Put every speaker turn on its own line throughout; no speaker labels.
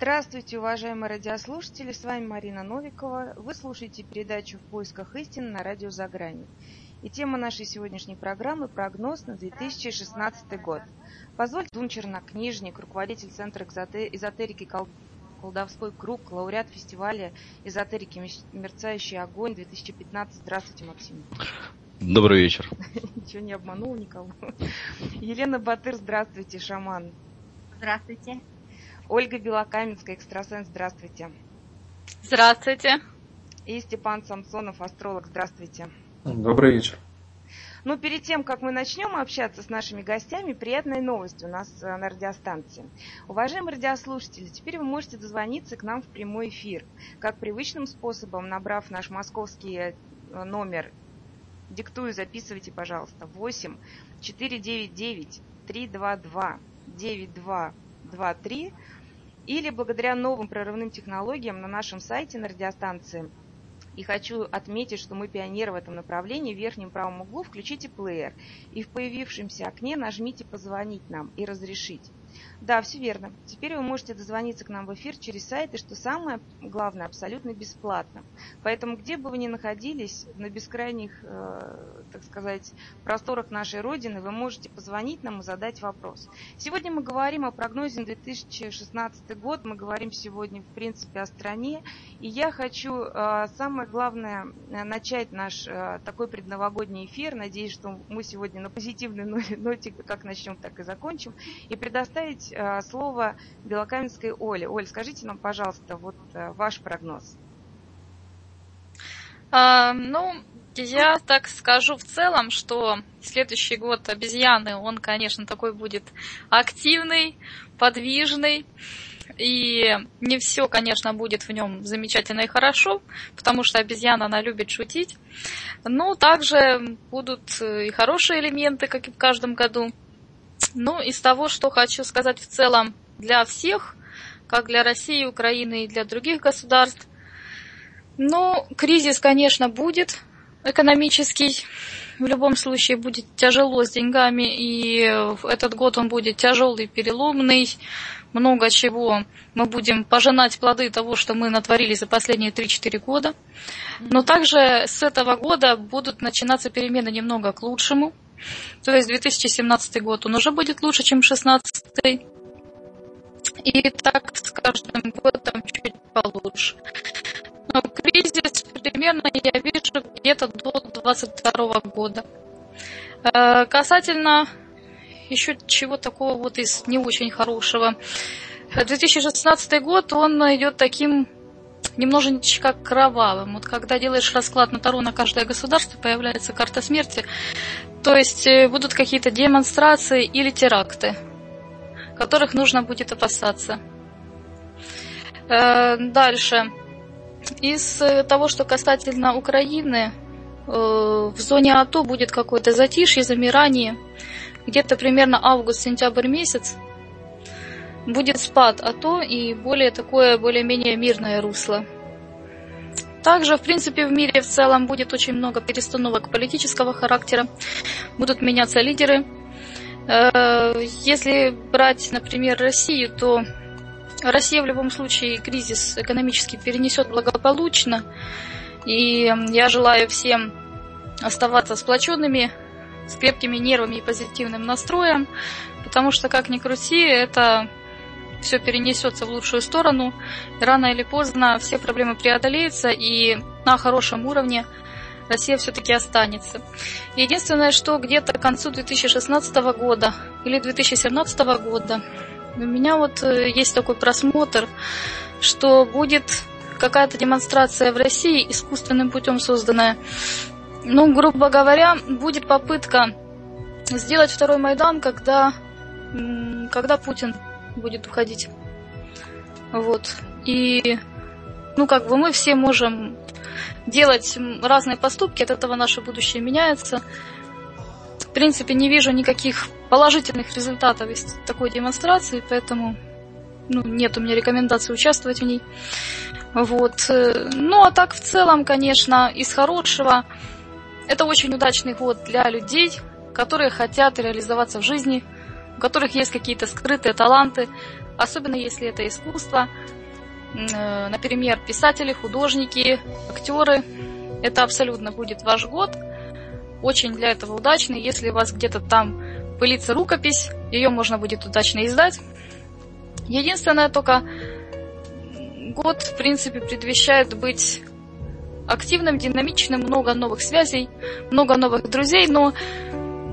Здравствуйте, уважаемые радиослушатели, с вами Марина Новикова. Вы слушаете передачу «В поисках истины» на радио «За гранью». И тема нашей сегодняшней программы – прогноз на 2016 год. Позвольте, Дун Чернокнижник, руководитель Центра эзотерики «Колдовской круг», лауреат фестиваля эзотерики «Мерцающий огонь» 2015. Здравствуйте, Максим.
Добрый вечер.
Ничего не обманул никого. Елена Батыр, здравствуйте, шаман.
Здравствуйте.
Ольга Белокаменская, экстрасенс, здравствуйте.
Здравствуйте.
И Степан Самсонов, астролог, здравствуйте.
Добрый вечер.
Ну, перед тем, как мы начнем общаться с нашими гостями, приятная новость у нас э, на радиостанции. Уважаемые радиослушатели, теперь вы можете дозвониться к нам в прямой эфир. Как привычным способом, набрав наш московский э, номер, диктую, записывайте, пожалуйста, 8 499 322 9223 или благодаря новым прорывным технологиям на нашем сайте на радиостанции. И хочу отметить, что мы пионеры в этом направлении. В верхнем правом углу включите плеер. И в появившемся окне нажмите «Позвонить нам» и «Разрешить». Да, все верно. Теперь вы можете дозвониться к нам в эфир через сайт, и что самое главное, абсолютно бесплатно. Поэтому, где бы вы ни находились, на бескрайних, э, так сказать, просторах нашей Родины, вы можете позвонить нам и задать вопрос. Сегодня мы говорим о прогнозе на 2016 год, мы говорим сегодня, в принципе, о стране, и я хочу, э, самое главное, э, начать наш э, такой предновогодний эфир, надеюсь, что мы сегодня на позитивной ноте как начнем, так и закончим, и предоставить передать э, слово Белокаменской Оле. Оль, скажите нам, пожалуйста, вот э, ваш прогноз.
А, ну, я так скажу в целом, что следующий год обезьяны, он, конечно, такой будет активный, подвижный. И не все, конечно, будет в нем замечательно и хорошо, потому что обезьяна, она любит шутить. Но также будут и хорошие элементы, как и в каждом году. Ну, из того, что хочу сказать в целом для всех, как для России, Украины и для других государств, ну, кризис, конечно, будет экономический. В любом случае будет тяжело с деньгами, и этот год он будет тяжелый, переломный. Много чего мы будем пожинать плоды того, что мы натворили за последние 3-4 года. Но также с этого года будут начинаться перемены немного к лучшему. То есть 2017 год он уже будет лучше, чем 2016. И так с каждым годом чуть получше. Но кризис примерно я вижу где-то до 2022 года. Э, касательно еще чего такого вот из не очень хорошего. 2016 год, он идет таким немножечко кровавым. Вот когда делаешь расклад на Таро на каждое государство, появляется карта смерти. То есть э, будут какие-то демонстрации или теракты, которых нужно будет опасаться. Э, дальше. Из э, того, что касательно Украины, в зоне АТО будет какое-то затишье, замирание. Где-то примерно август-сентябрь месяц будет спад АТО и более такое, более-менее мирное русло. Также, в принципе, в мире в целом будет очень много перестановок политического характера. Будут меняться лидеры. Э, если брать, например, Россию, то Россия в любом случае кризис экономически перенесет благополучно. И я желаю всем оставаться сплоченными, с крепкими нервами и позитивным настроем, потому что, как ни крути, это все перенесется в лучшую сторону. Рано или поздно все проблемы преодолеются, и на хорошем уровне Россия все-таки останется. Единственное, что где-то к концу 2016 года или 2017 года у меня вот э, есть такой просмотр, что будет какая-то демонстрация в России искусственным путем созданная. Ну, грубо говоря, будет попытка сделать второй Майдан, когда, когда Путин будет уходить. Вот. И, ну, как бы мы все можем делать разные поступки, от этого наше будущее меняется. В принципе, не вижу никаких положительных результатов из такой демонстрации, поэтому ну, нет у меня рекомендации участвовать в ней. Вот. Ну, а так в целом, конечно, из хорошего, это очень удачный год для людей, которые хотят реализоваться в жизни, у которых есть какие-то скрытые таланты, особенно если это искусство. Э, например, писатели, художники, актеры. Это абсолютно будет ваш год. Очень для этого удачный. Если у вас где-то там пылится рукопись, ее можно будет удачно издать. Единственное только, год, в принципе, предвещает быть активным, динамичным, много новых связей, много новых друзей, но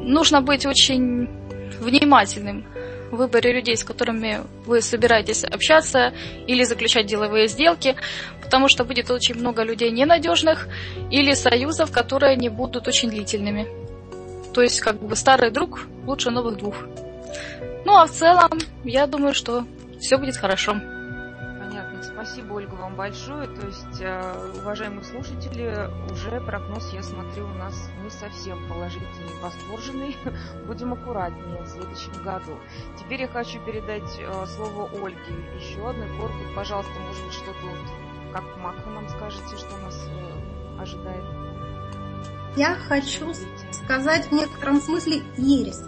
нужно быть очень внимательным в выборе людей, с которыми вы собираетесь общаться или заключать деловые сделки, потому что будет очень много людей ненадежных или союзов, которые не будут очень длительными. То есть, как бы старый друг лучше новых двух. Ну а в целом, я думаю, что все будет хорошо.
Спасибо, Ольга, вам большое. То есть, э, уважаемые слушатели, уже прогноз, я смотрю, у нас не совсем положительный, восторженный. Будем аккуратнее в следующем году. Теперь я хочу передать э, слово Ольге. Еще одной корпус, пожалуйста, может быть, что-то вот, как макро нам скажете, что нас э, ожидает.
Я хочу сказать в некотором смысле ересь.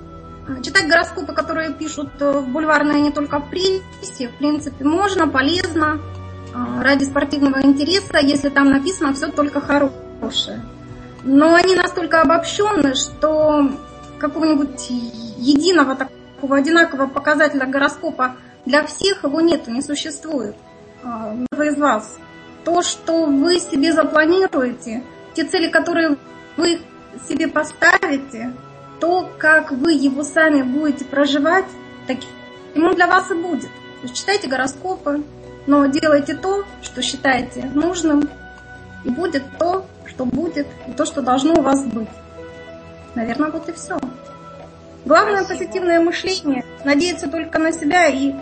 Читать гороскопы, которые пишут в бульварной, не только в прессе, в принципе, можно, полезно, а, ради спортивного интереса, если там написано все только хорошее. Но они настолько обобщенны, что какого-нибудь единого такого одинакового показателя гороскопа для всех его нет, не существует. А, вы из вас. То, что вы себе запланируете, те цели, которые вы себе поставите, то, как вы его сами будете проживать, таким он для вас и будет. Читайте гороскопы, но делайте то, что считаете нужным, и будет то, что будет, и то, что должно у вас быть. Наверное, вот и все. Главное позитивное мышление, надеяться только на себя и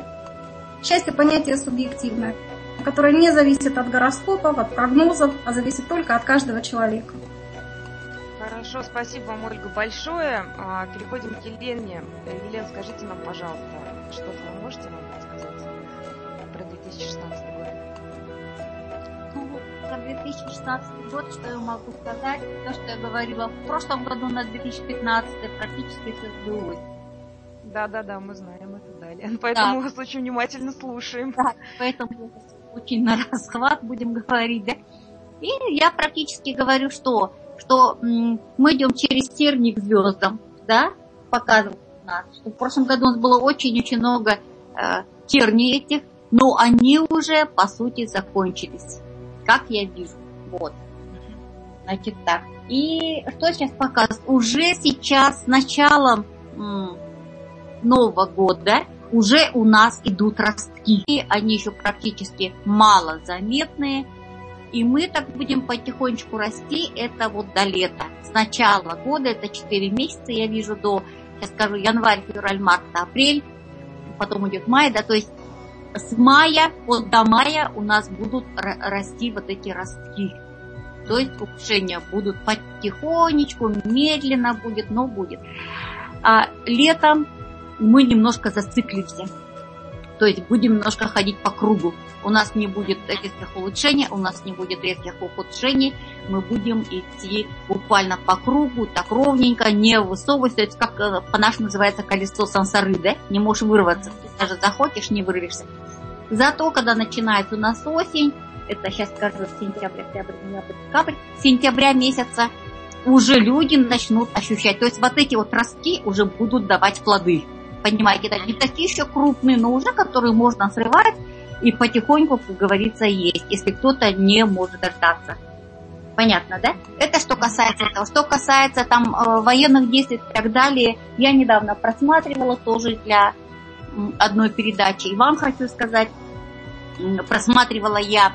счастье понятие субъективное, которое не зависит от гороскопов, от прогнозов, а зависит только от каждого человека.
Хорошо, спасибо вам, Ольга, большое. А, переходим к Елене. Елена, скажите нам, пожалуйста, что-то вы можете нам 2016 год?
Ну, про 2016 год, что я могу сказать, то, что я говорила в прошлом году на 2015, практически все сбылось.
Да-да-да, мы знаем это далее. Поэтому да. вас очень внимательно слушаем. Да,
поэтому очень на расхват будем говорить, да. И я практически говорю, что что мы идем через тернии к звездам, да, показывают нас, что в прошлом году у нас было очень-очень много э, терний этих, но они уже, по сути, закончились, как я вижу, вот. Значит так. И что сейчас показывает? Уже сейчас, с началом Нового года, уже у нас идут ростки. Они еще практически мало заметные, и мы так будем потихонечку расти, это вот до лета. С начала года, это 4 месяца, я вижу, до, сейчас скажу, январь, февраль, март, апрель, потом идет май, да, то есть с мая, вот до мая у нас будут расти вот эти ростки. То есть улучшения будут потихонечку, медленно будет, но будет. А летом мы немножко зациклимся. То есть будем немножко ходить по кругу. У нас не будет резких улучшений, у нас не будет резких ухудшений. Мы будем идти буквально по кругу, так ровненько, не высовываясь. То есть как э, по-нашему называется колесо сансары, да? Не можешь вырваться. Даже захочешь, не вырвешься. Зато, когда начинается у нас осень, это сейчас скажу сентябрь, октябрь, ноябрь, декабрь, сентября месяца, уже люди начнут ощущать. То есть вот эти вот ростки уже будут давать плоды понимаете, это не такие еще крупные, но уже которые можно срывать и потихоньку, как говорится, есть, если кто-то не может дождаться. Понятно, да? Это что касается этого. Что касается там э, военных действий и так далее, я недавно просматривала тоже для одной передачи. И вам хочу сказать, просматривала я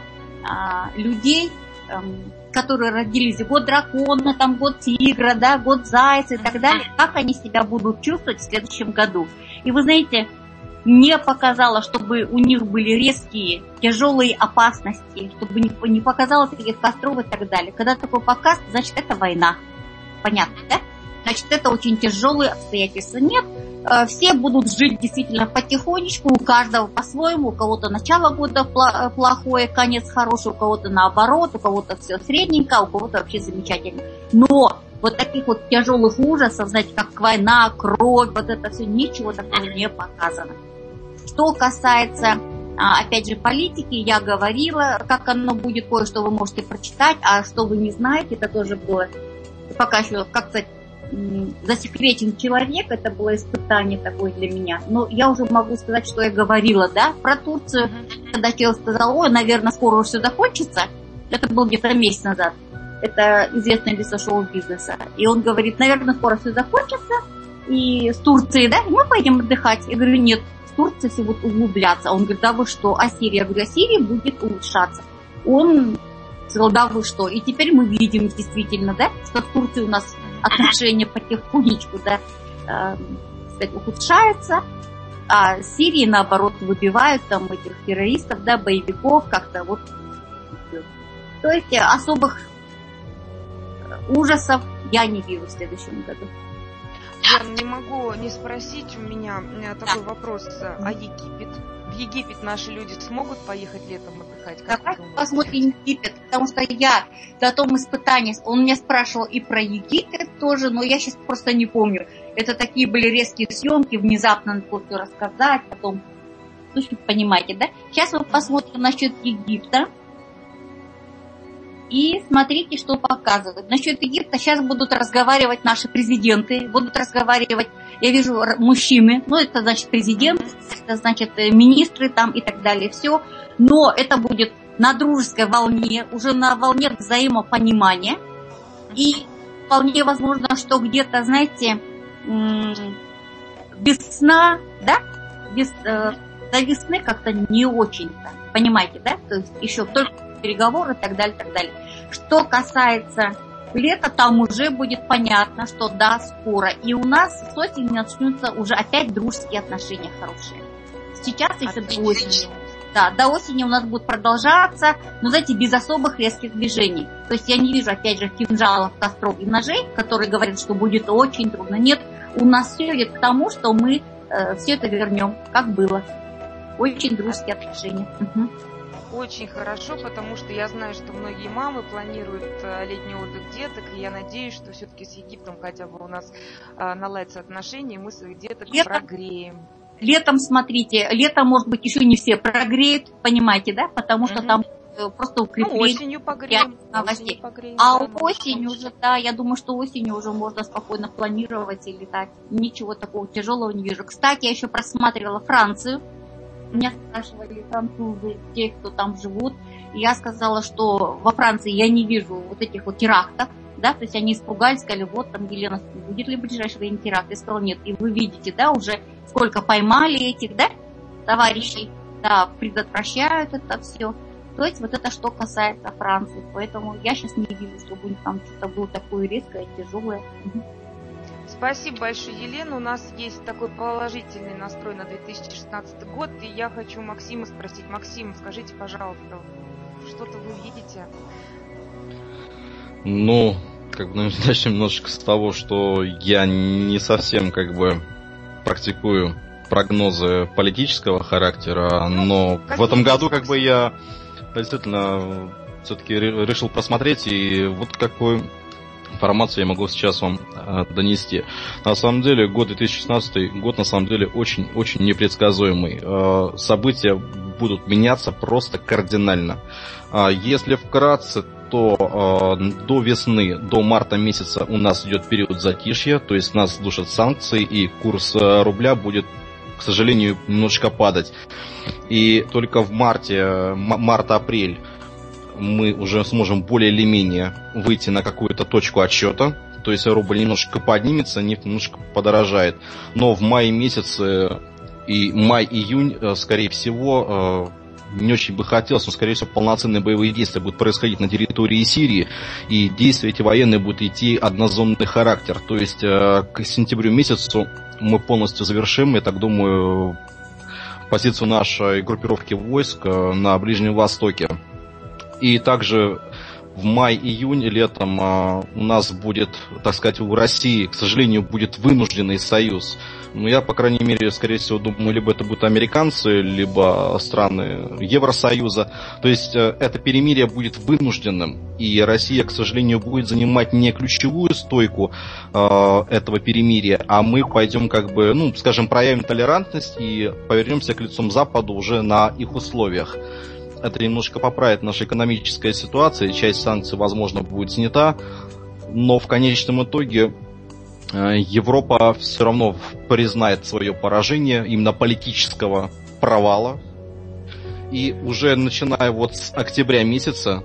а, людей, эм, которые родились год дракона, там год тигра, да, год зайца и так далее, как они себя будут чувствовать в следующем году. И вы знаете, не показала, чтобы у них были резкие, тяжелые опасности, чтобы не, не показала таких костров и так далее. Когда такой показ, значит, это война. Понятно, да? Значит, это очень тяжелые обстоятельства. Нет, э, все будут жить действительно потихонечку, у каждого по-своему, у кого-то начало года плохое, конец хороший, у кого-то наоборот, у кого-то все средненько, а у кого-то вообще замечательно. Но вот таких вот тяжелых ужасов, знаете, как война, кровь, вот это все, ничего такого не показано. Что касается, а, опять же, политики, я говорила, как оно будет, кое-что вы можете прочитать, а что вы не знаете, это тоже было пока еще, как сказать, засекретен человек, это было испытание такое для меня. Но я уже могу сказать, что я говорила, да, про Турцию, когда человек сказал, ой, наверное, скоро уже все закончится. Это был где-то месяц назад это известное лицо шоу-бизнеса. И он говорит, наверное, скоро все закончится, и с Турцией, да, мы поедем отдыхать. Я говорю, нет, Турцией все будут углубляться. Он говорит, да вы что, а Сирия? Я говорю, а Сирия будет улучшаться. Он сказал, да вы что? И теперь мы видим действительно, да, что в Турции у нас отношения потихонечку, да, э, сказать, ухудшаются, а Сирии, наоборот, выбивают там этих террористов, да, боевиков, как-то вот. То есть особых ужасов я не вижу в следующем году.
Лен, не могу не спросить, у меня, такой вопрос а Египет. В Египет наши люди смогут поехать летом отдыхать?
Как Давай посмотрим Египет, потому что я до том испытании, он меня спрашивал и про Египет тоже, но я сейчас просто не помню. Это такие были резкие съемки, внезапно надо все рассказать, потом, ну, понимаете, да? Сейчас мы посмотрим насчет Египта и смотрите, что показывают. Насчет Египта сейчас будут разговаривать наши президенты, будут разговаривать, я вижу, мужчины, ну, это значит президент, это значит э, министры там и так далее, все. Но это будет на дружеской волне, уже на волне взаимопонимания. И вполне возможно, что где-то, знаете, весна, да, без, э, до весны как-то не очень-то, понимаете, да? То есть еще только переговоры и так далее, так далее. Что касается лета, там уже будет понятно, что да, скоро. И у нас с осени начнутся уже опять дружеские отношения хорошие. Сейчас еще до осени. Да, до осени у нас будет продолжаться, но, знаете, без особых резких движений. То есть я не вижу, опять же, кинжалов, костров и ножей, которые говорят, что будет очень трудно. Нет, у нас все идет к тому, что мы э, все это вернем, как было. Очень дружеские отношения. Угу
очень хорошо, потому что я знаю, что многие мамы планируют э, летний отдых деток, и я надеюсь, что все-таки с Египтом хотя бы у нас э, наладятся отношения, и мы своих деток Летом, прогреем.
Летом, смотрите, летом, может быть, еще не все прогреют, понимаете, да? Потому что угу. там э, просто укрепление. Ну,
осенью погреем.
Осенью погреем а да, осенью уже, да, я думаю, что осенью уже можно спокойно планировать и летать. Ничего такого тяжелого не вижу. Кстати, я еще просматривала Францию. Меня спрашивали французы, те, кто там живут. И я сказала, что во Франции я не вижу вот этих вот терактов, да, то есть они испугались, сказали, вот там, Елена, будет ли в ближайшее время теракт? Я сказала, нет. И вы видите, да, уже сколько поймали этих, да, товарищей, да, предотвращают это все. То есть вот это что касается Франции. Поэтому я сейчас не вижу, чтобы у них там что-то было такое резкое, тяжелое.
Спасибо большое, Елена. У нас есть такой положительный настрой на 2016 год. И я хочу Максима спросить. Максим, скажите, пожалуйста, что-то вы видите?
Ну, как бы ну, начнем немножечко с того, что я не совсем как бы практикую прогнозы политического характера, ну, но как в этом году как бы я действительно все-таки решил посмотреть, и вот какой информацию я могу сейчас вам э, донести. На самом деле, год 2016 год на самом деле очень-очень непредсказуемый. Э, события будут меняться просто кардинально. Э, если вкратце, то э, до весны, до марта месяца у нас идет период затишья, то есть нас душат санкции и курс э, рубля будет к сожалению, немножечко падать. И только в марте, э, март-апрель мы уже сможем более или менее выйти на какую-то точку отсчета, то есть рубль немножко поднимется, нефть немножко подорожает. Но в мае месяце и май-июнь, э, скорее всего, э, не очень бы хотелось, но, скорее всего, полноценные боевые действия будут происходить на территории Сирии, и действия эти военные будут идти однозонный характер. То есть э, к сентябрю месяцу мы полностью завершим, я так думаю, позицию нашей группировки войск на Ближнем Востоке. И также в май-июне летом а, у нас будет, так сказать, у России, к сожалению, будет вынужденный союз. Но я, по крайней мере, скорее всего, думаю, либо это будут американцы, либо страны Евросоюза. То есть э, это перемирие будет вынужденным, и Россия, к сожалению, будет занимать не ключевую стойку э, этого перемирия, а мы пойдем как бы, ну, скажем, проявим толерантность и повернемся к лицом Западу уже на их условиях это немножко поправит наша экономическая ситуация, часть санкций, возможно, будет снята, но в конечном итоге э, Европа все равно признает свое поражение именно политического провала. И уже начиная вот с октября месяца,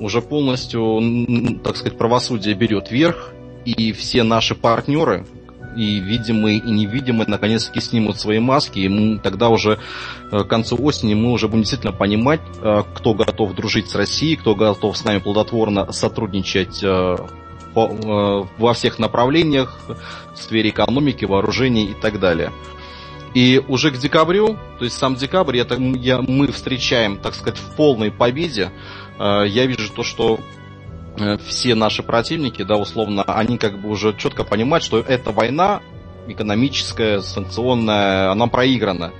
уже полностью, так сказать, правосудие берет верх, и все наши партнеры, и видимые, и невидимые, наконец-таки снимут свои маски, и мы тогда уже э, к концу осени мы уже будем действительно понимать, э, кто готов дружить с Россией, кто готов с нами плодотворно сотрудничать э, во всех направлениях, в сфере экономики, вооружений и так далее. И уже к декабрю, то есть сам декабрь, это я, мы встречаем, так сказать, в полной победе. Я вижу то, что все наши противники, да, условно, они как бы уже четко понимают, что эта война экономическая, санкционная, она проиграна.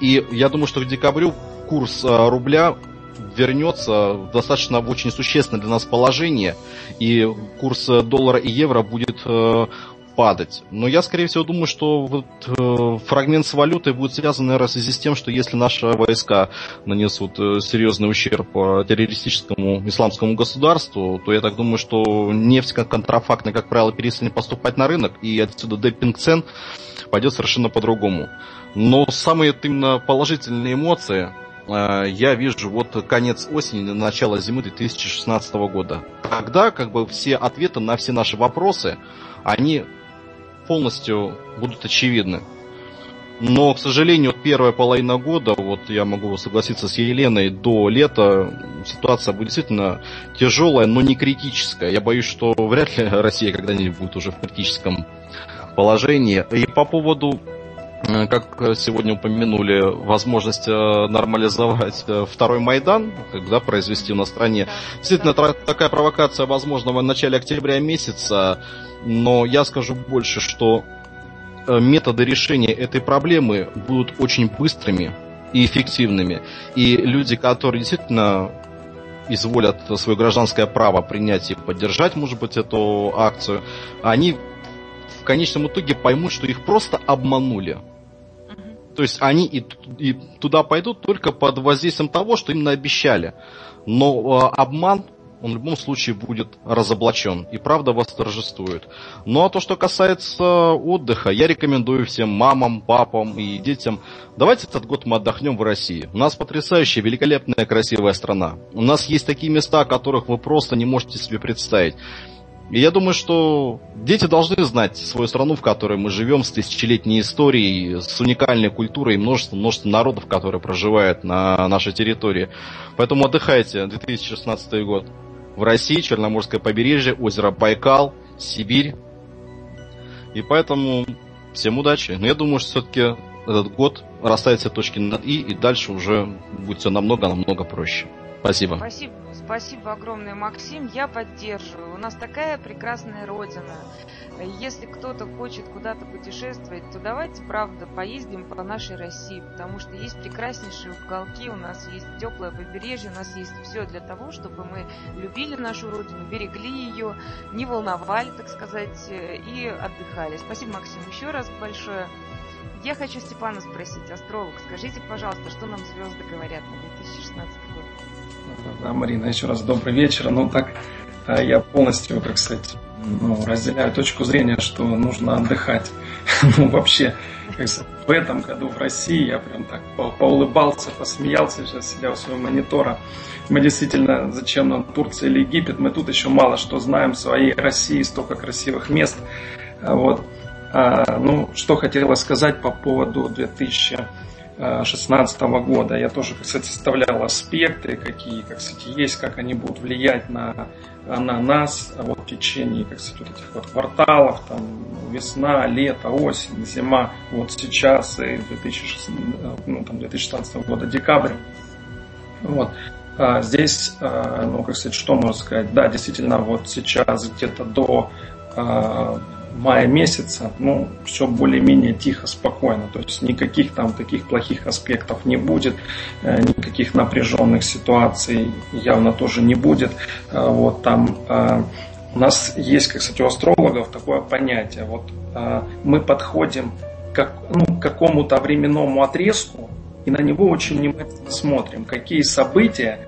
И я думаю, что к декабрю курс э, рубля вернется в достаточно очень существенное для нас положение, и курс доллара и евро будет э, падать. Но я, скорее всего, думаю, что вот, э, фрагмент с валютой будет связан, наверное, в связи с тем, что если наши войска нанесут э, серьезный ущерб э, террористическому исламскому государству, то я так думаю, что нефть как контрафактная, как правило, перестанет поступать на рынок, и отсюда демпинг цен пойдет совершенно по-другому. Но самые именно положительные эмоции э, я вижу вот конец осени, начало зимы 2016 года. Тогда как бы все ответы на все наши вопросы, они полностью будут очевидны. Но, к сожалению, первая половина года, вот я могу согласиться с Еленой, до лета ситуация будет действительно тяжелая, но не критическая. Я боюсь, что вряд ли Россия когда-нибудь будет уже в критическом положении. И по поводу, э, как сегодня упомянули, возможность э, нормализовать э, второй Майдан, когда произвести на стране. Действительно, такая провокация возможна в начале октября месяца но я скажу больше, что э, методы решения этой проблемы будут очень быстрыми и эффективными. И люди, которые действительно изволят свое гражданское право принять и поддержать, может быть, эту акцию, они в конечном итоге поймут, что их просто обманули. То есть они и, и туда пойдут только под воздействием того, что им наобещали. Но э, обман он в любом случае будет разоблачен, и правда восторжествует. Ну а то, что касается отдыха, я рекомендую всем мамам, папам и детям, давайте этот год мы отдохнем в России. У нас потрясающая, великолепная, красивая страна. У нас есть такие места, о которых вы просто не можете себе представить. И я думаю, что дети должны знать свою страну, в которой мы живем, с тысячелетней историей, с уникальной культурой и множество, множество народов, которые проживают на нашей территории. Поэтому отдыхайте, 2016 год в России, Черноморское побережье, озеро Байкал, Сибирь. И поэтому всем удачи. Но я думаю, что все-таки этот год расставит все точки над «и», и дальше уже будет все намного-намного проще. Спасибо.
Спасибо, спасибо огромное, Максим. Я поддерживаю. У нас такая прекрасная родина. Если кто-то хочет куда-то путешествовать, то давайте, правда, поездим по нашей России, потому что есть прекраснейшие уголки, у нас есть теплое побережье, у нас есть все для того, чтобы мы любили нашу родину, берегли ее, не волновали, так сказать, и отдыхали. Спасибо, Максим, еще раз большое. Я хочу Степана спросить, астролог, скажите, пожалуйста, что нам звезды говорят на 2016 год?
Да, Марина, еще раз добрый вечер. Ну так, а, я полностью, как сказать, ну, разделяю точку зрения, что нужно отдыхать. ну, вообще, как сказать, в этом году в России я прям так по поулыбался, посмеялся сейчас, сидя у своего монитора. Мы действительно, зачем нам Турция или Египет, мы тут еще мало что знаем в своей России, столько красивых мест. А вот. А, ну, что хотела сказать по поводу 2000 2016 года. Я тоже, кстати, составлял аспекты, какие, как сказать, есть, как они будут влиять на, на нас вот, в течение, как сказать, вот этих вот кварталов, там, весна, лето, осень, зима, вот сейчас и 2016, ну, там, 2016 года, декабрь. Вот. А здесь, а, ну, как сказать, что можно сказать? Да, действительно, вот сейчас где-то до а, мая месяца, ну, все более-менее тихо, спокойно. То есть никаких там таких плохих аспектов не будет, э, никаких напряженных ситуаций явно тоже не будет. Э, вот там э, у нас есть, кстати, у астрологов такое понятие. Вот мы подходим к, ну, к какому-то временному отрезку и на него очень внимательно смотрим, какие события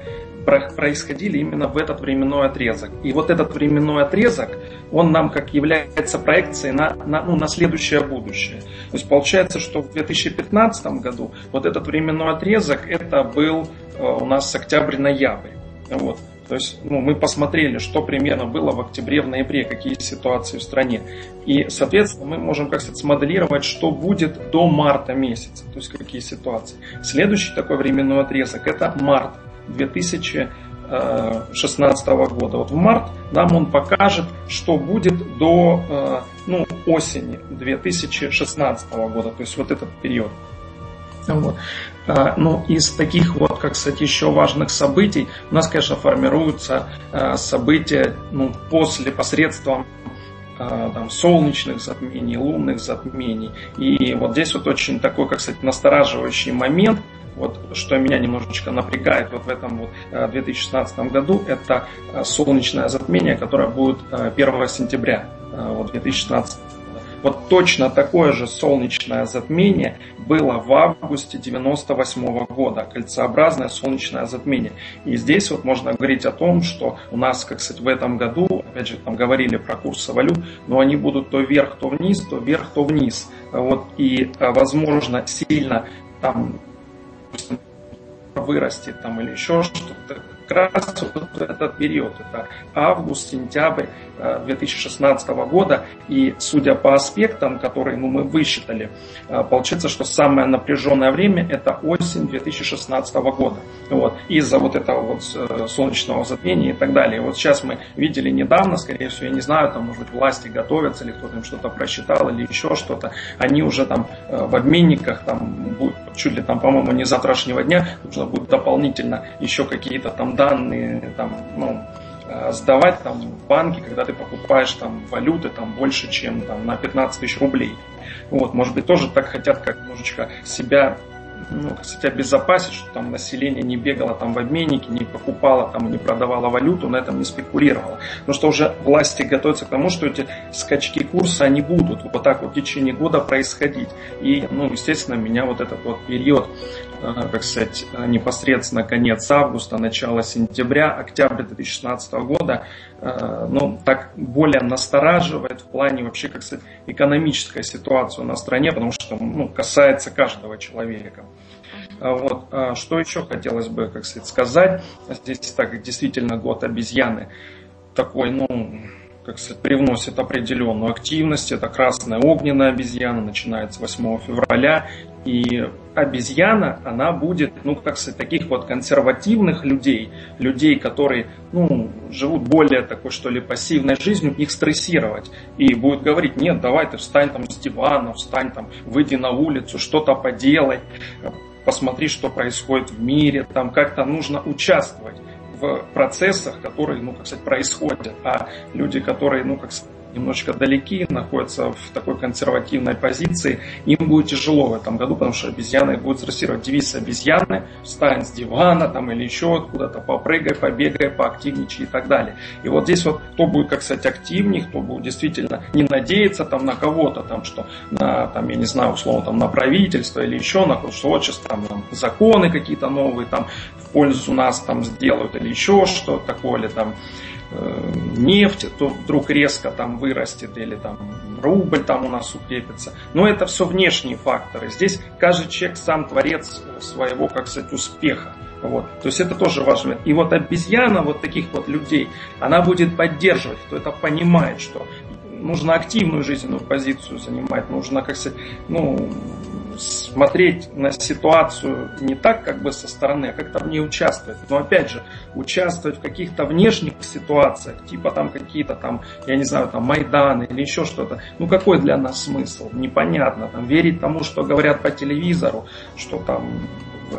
происходили именно в этот временной отрезок. И вот этот временной отрезок, он нам как является проекцией на, на, ну, на следующее будущее. То есть получается, что в 2015 году вот этот временной отрезок, это был э, у нас октябрь-ноябрь. Вот. То есть ну, мы посмотрели, что примерно было в октябре, в ноябре, какие ситуации в стране. И, соответственно, мы можем как сказать, смоделировать, что будет до марта месяца, то есть какие ситуации. Следующий такой временной отрезок – это март 2016 года. Вот в март нам он покажет, что будет до э, ну, осени 2016 года, то есть вот этот период. Вот. А, ну, из таких вот, как сказать, еще важных событий, у нас, конечно, формируются э, события ну, после, посредством э, там, солнечных затмений, лунных затмений. И вот здесь вот очень такой, как сказать, настораживающий момент – вот что меня немножечко напрягает вот в этом вот 2016 э, году, это э, солнечное затмение, которое будет 1 э, сентября вот 2016 вот точно такое же солнечное затмение было в августе 98 года, кольцеобразное солнечное затмение. И здесь вот можно говорить о том, что у нас, как сказать, в этом году, опять же, там говорили про курсы валют, но они будут то вверх, то вниз, то вверх, то вниз. Вот, и, возможно, сильно там вырастет там или еще что-то. Раз вот этот период, это август, сентябрь 2016 э, года. И судя по аспектам, которые ну, мы высчитали, э, получается, что самое напряженное время это осень 2016 года. Вот. Из-за вот этого вот э, солнечного затмения и так далее. Вот сейчас мы видели недавно, скорее всего, я не знаю, там, может быть, власти готовятся, или кто-то им что-то просчитал, или еще что-то. Они уже там в обменниках там будут чуть ли там, по-моему, не завтрашнего дня, нужно будет дополнительно еще какие-то там данные, там, ну, э, сдавать там в банке, когда ты покупаешь там валюты там больше, чем там на 15 тысяч рублей. Вот, может быть, тоже так хотят как немножечко себя ну, кстати, обезопасить, что там население не бегало там в обменнике, не покупало там, не продавало валюту, на этом не спекулировало. Потому что уже власти готовятся к тому, что эти скачки курса, они будут вот так вот в течение года происходить. И, ну, естественно, меня вот этот вот период, э, как сказать, непосредственно конец августа, начало сентября, октября 2016 года, э, ну, так более настораживает в плане вообще, как сказать, экономической ситуации на стране, потому что, ну, касается каждого человека. А вот. Что еще хотелось бы, как сказать, сказать? Здесь так действительно год обезьяны такой, ну, как сказать, привносит определенную активность. Это красная огненная обезьяна, начинается с 8 февраля. И обезьяна, она будет, ну, как сказать, таких вот консервативных людей, людей, которые, ну, живут более такой, что ли, пассивной жизнью, их стрессировать. И будет говорить, нет, давай ты встань там с дивана, встань там, выйди на улицу, что-то поделай посмотри, что происходит в мире, там как-то нужно участвовать в процессах, которые, ну, как сказать, происходят. А люди, которые, ну, как сказать, немножечко далеки, находятся в такой консервативной позиции, им будет тяжело в этом году, потому что обезьяны будут стрессировать. Девиз обезьяны, встань с дивана там или еще куда-то попрыгай, побегай, поактивничай и так далее. И вот здесь вот кто будет, как сказать, активнее, кто будет действительно не надеяться там на кого-то, там, что на, там, я не знаю, условно, там, на правительство или еще на что вот сейчас там, там законы какие-то новые там в пользу нас там сделают или еще что-то такое, или там нефть, то вдруг резко там вырастет или там рубль там у нас укрепится. Но это все внешние факторы. Здесь каждый человек сам творец своего, как сказать, успеха. Вот. То есть это тоже важно. И вот обезьяна вот таких вот людей, она будет поддерживать, кто это понимает, что нужно активную жизненную позицию занимать, нужно, как сказать, ну, смотреть на ситуацию не так как бы со стороны, а как-то в ней участвовать. Но опять же, участвовать в каких-то внешних ситуациях, типа там какие-то там, я не знаю, там Майданы или еще что-то. Ну какой для нас смысл? Непонятно. Там, верить тому, что говорят по телевизору, что там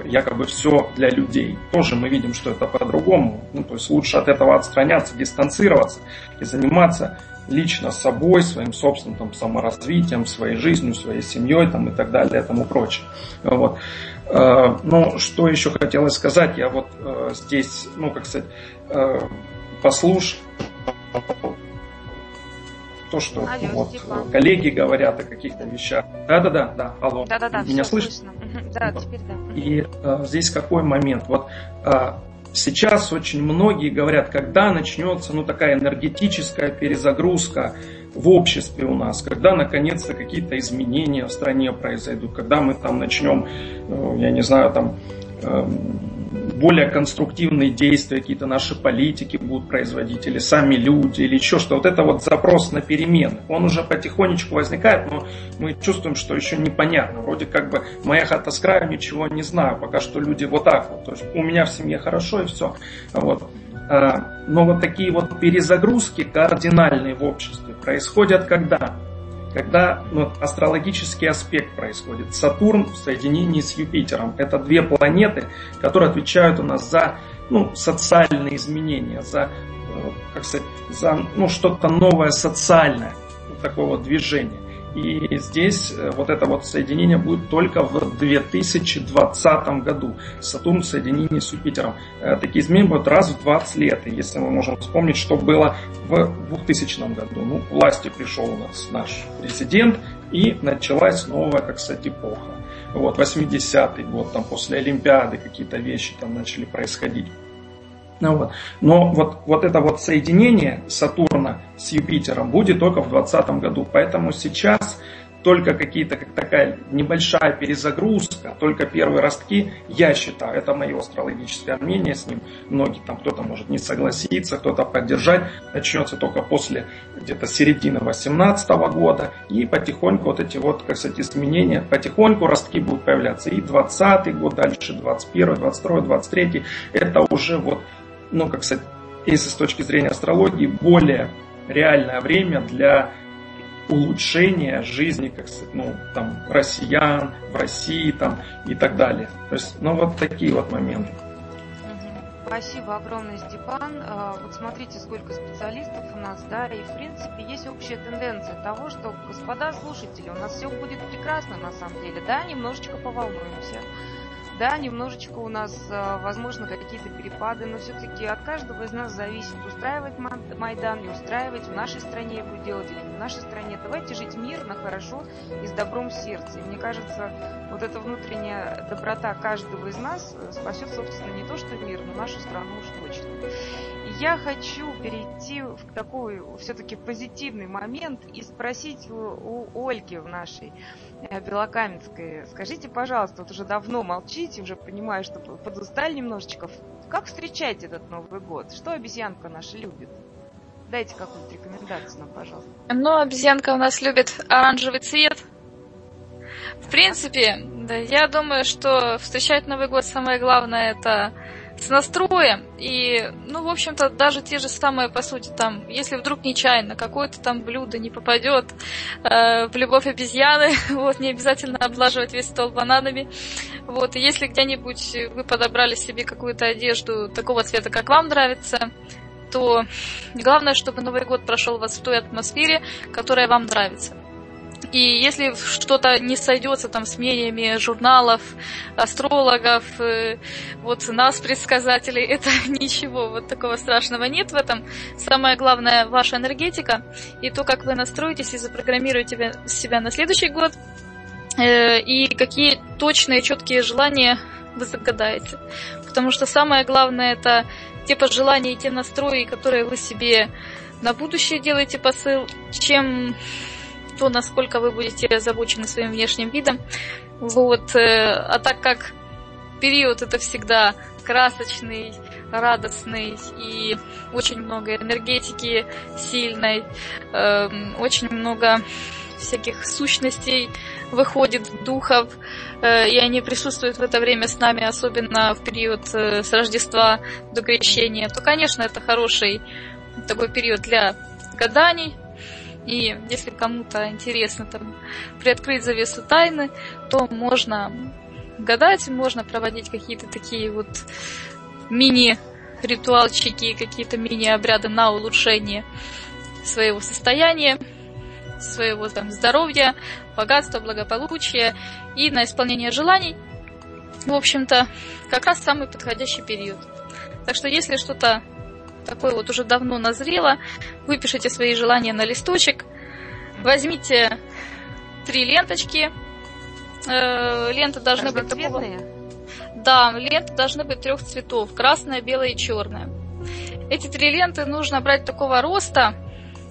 якобы все для людей. Тоже мы видим, что это по-другому. Ну, то есть лучше от этого отстраняться, дистанцироваться и заниматься лично собой, своим собственным там, саморазвитием, своей жизнью, своей семьей там, и так далее и тому прочее. Вот. Э, ну, что еще хотелось сказать, я вот э, здесь, ну, как сказать, э, послушал то, что алло, вот, Степан. коллеги говорят о каких-то вещах. Да-да-да, да, алло.
Да-да-да,
Меня слышно? слышно?
Да, теперь да.
И э, здесь какой момент? Вот э, сейчас очень многие говорят, когда начнется ну, такая энергетическая перезагрузка в обществе у нас, когда наконец-то какие-то изменения в стране произойдут, когда мы там начнем, э, я не знаю, там эм, более конструктивные действия какие-то наши политики будут производить, или сами люди, или еще что. Вот это вот запрос на перемены. Он уже потихонечку возникает, но мы чувствуем, что еще непонятно. Вроде как бы моя хата с краю, ничего не знаю. Пока что люди вот так вот. То есть у меня в семье хорошо и все. Вот. А, но вот такие вот перезагрузки кардинальные в обществе происходят когда? Когда ну, астрологический аспект происходит. Сатурн в соединении с Юпитером. Это две планеты, которые отвечают у нас за ну, социальные изменения, за, э, как сказать, за ну, что-то новое социальное, такого движения. И здесь э, вот это вот соединение будет только в 2020 году. Сатурн в соединении с Юпитером. Э, такие изменения будут раз в 20 лет. И если мы можем вспомнить, что было в 2000 году. Ну, к власти пришел у нас наш президент, и началась новая, как сказать, эпоха. Вот, 80-й год, там после Олимпиады какие-то вещи там начали происходить. Ну, вот. Но вот, вот это вот соединение Сатурна с Юпитером будет только в 2020 году. Поэтому сейчас только какие-то, как такая небольшая перезагрузка, только первые ростки, я считаю, это мое астрологическое мнение с ним, многие там, кто-то может не согласиться, кто-то поддержать, начнется только после где-то середины 18 года, и потихоньку вот эти вот, как сказать, изменения, потихоньку ростки будут появляться, и 20 год, дальше 21, 22, 23, это уже вот ну, как сказать, если с точки зрения астрологии, более реальное время для улучшения жизни, как сказать, ну, там, россиян, в России, там, и так далее. То есть, ну, вот такие вот моменты.
Спасибо огромное, Степан. А, вот смотрите, сколько специалистов у нас, да, и в принципе есть общая тенденция того, что, господа слушатели, у нас все будет прекрасно на самом деле, да, немножечко поволнуемся, да, немножечко у нас, а, возможно, какие-то перепады, но все-таки от каждого из нас зависит, устраивать Майдан, не устраивать, в нашей стране его делать или не в нашей стране. Давайте жить мирно, хорошо и с добром в сердце. И мне кажется, вот эта внутренняя доброта каждого из нас э, спасет, собственно, не то, что мир, но нашу страну уж точно. Я хочу перейти в такой все-таки позитивный момент и спросить у, у Ольги в нашей Э, Белокаменской. Скажите, пожалуйста, вот уже давно молчите, уже понимаю, что подустали немножечко. Как встречать этот Новый год? Что обезьянка наша любит? Дайте какую-то рекомендацию нам, пожалуйста.
Ну, обезьянка у нас любит оранжевый цвет. В принципе, да, я думаю, что встречать Новый год самое главное это с настроем. И, ну, в общем-то, даже те же самые, по сути, там, если вдруг нечаянно какое-то там блюдо не попадет э, в любовь обезьяны, вот, не обязательно облаживать весь стол бананами. Вот, и если где-нибудь вы подобрали себе какую-то одежду такого цвета, как вам нравится, то главное, чтобы Новый год прошел вас в той атмосфере, которая вам нравится. И если что-то не сойдется там с мнениями журналов, астрологов, э, вот нас, предсказателей, это ничего, вот такого страшного нет в этом. Самое главное ваша энергетика и то, как вы настроитесь и запрограммируете себя на следующий год, э, и какие точные, четкие желания вы загадаете. Потому что самое главное это те пожелания и те настрои, которые вы себе на будущее делаете посыл, чем то, насколько вы будете озабочены своим внешним видом. Вот. Э, а так как период это всегда красочный, радостный и очень много энергетики сильной, эм, очень много всяких сущностей выходит, духов, э, и они присутствуют в это время с нами, особенно в период э, с Рождества до Крещения, то, конечно, это хороший такой период для гаданий. И если кому-то интересно там приоткрыть завесу тайны, то можно гадать, можно проводить какие-то такие вот мини-ритуалчики, какие-то мини-обряды на улучшение своего состояния, своего там здоровья, богатства, благополучия и на исполнение желаний. В общем-то, как раз самый подходящий период. Так что если что-то такое вот уже давно назрело, выпишите свои желания на листочек, возьмите три ленточки, э, ленты должны быть такого... Да, ленты должны быть трех цветов, красная, белая и черная. Эти три ленты нужно брать такого роста,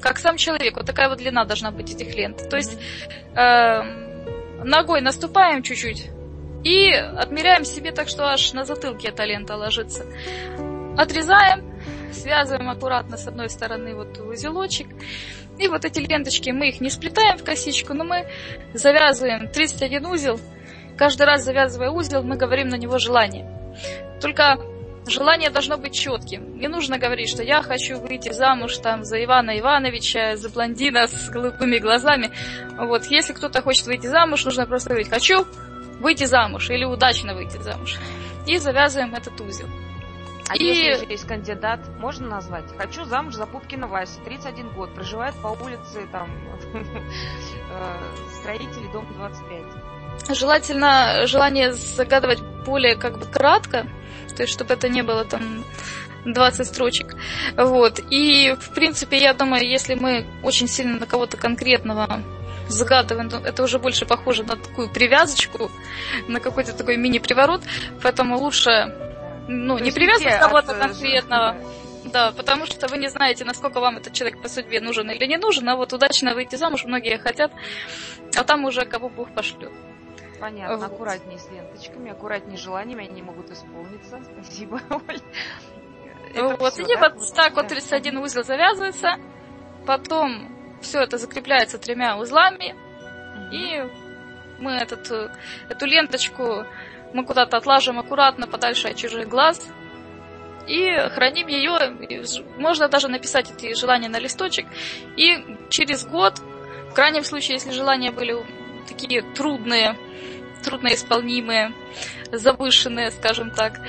как сам человек. Вот такая вот длина должна быть этих лент. То есть э, ногой наступаем чуть-чуть и отмеряем себе так, что аж на затылке эта лента ложится. Отрезаем, связываем аккуратно с одной стороны вот узелочек. И вот эти ленточки, мы их не сплетаем в косичку, но мы завязываем 31 узел. Каждый раз завязывая узел, мы говорим на него желание. Только желание должно быть четким. Не нужно говорить, что я хочу выйти замуж там за Ивана Ивановича, за блондина с голубыми глазами. Вот, если кто-то хочет выйти замуж, нужно просто говорить «хочу выйти замуж» или «удачно выйти замуж». И завязываем этот узел.
А и... если есть кандидат, можно назвать? Хочу замуж за Пупкина Вася, 31 год, проживает по улице там э, строителей, дом 25.
Желательно желание загадывать более как бы кратко, то есть чтобы это не было там 20 строчек. Вот. И, в принципе, я думаю, если мы очень сильно на кого-то конкретного загадываем, это уже больше похоже на такую привязочку, на какой-то такой мини-приворот, поэтому лучше ну, То не привязывать кого-то э, конкретного. Да, потому что вы не знаете, насколько вам этот человек по судьбе нужен или не нужен, а вот удачно выйти замуж многие хотят, а там уже кого Бог пошлет.
Понятно, вот. аккуратнее с ленточками, аккуратнее с желаниями, они могут исполниться. Спасибо, Оль.
Это вот, все, и да? вот так вот 31 узел завязывается, потом все это закрепляется тремя узлами, mm-hmm. и мы этот, э, эту ленточку мы куда-то отлажим аккуратно подальше от чужих глаз и храним ее. Можно даже написать эти желания на листочек. И через год, в крайнем случае, если желания были такие трудные, трудноисполнимые, завышенные, скажем так,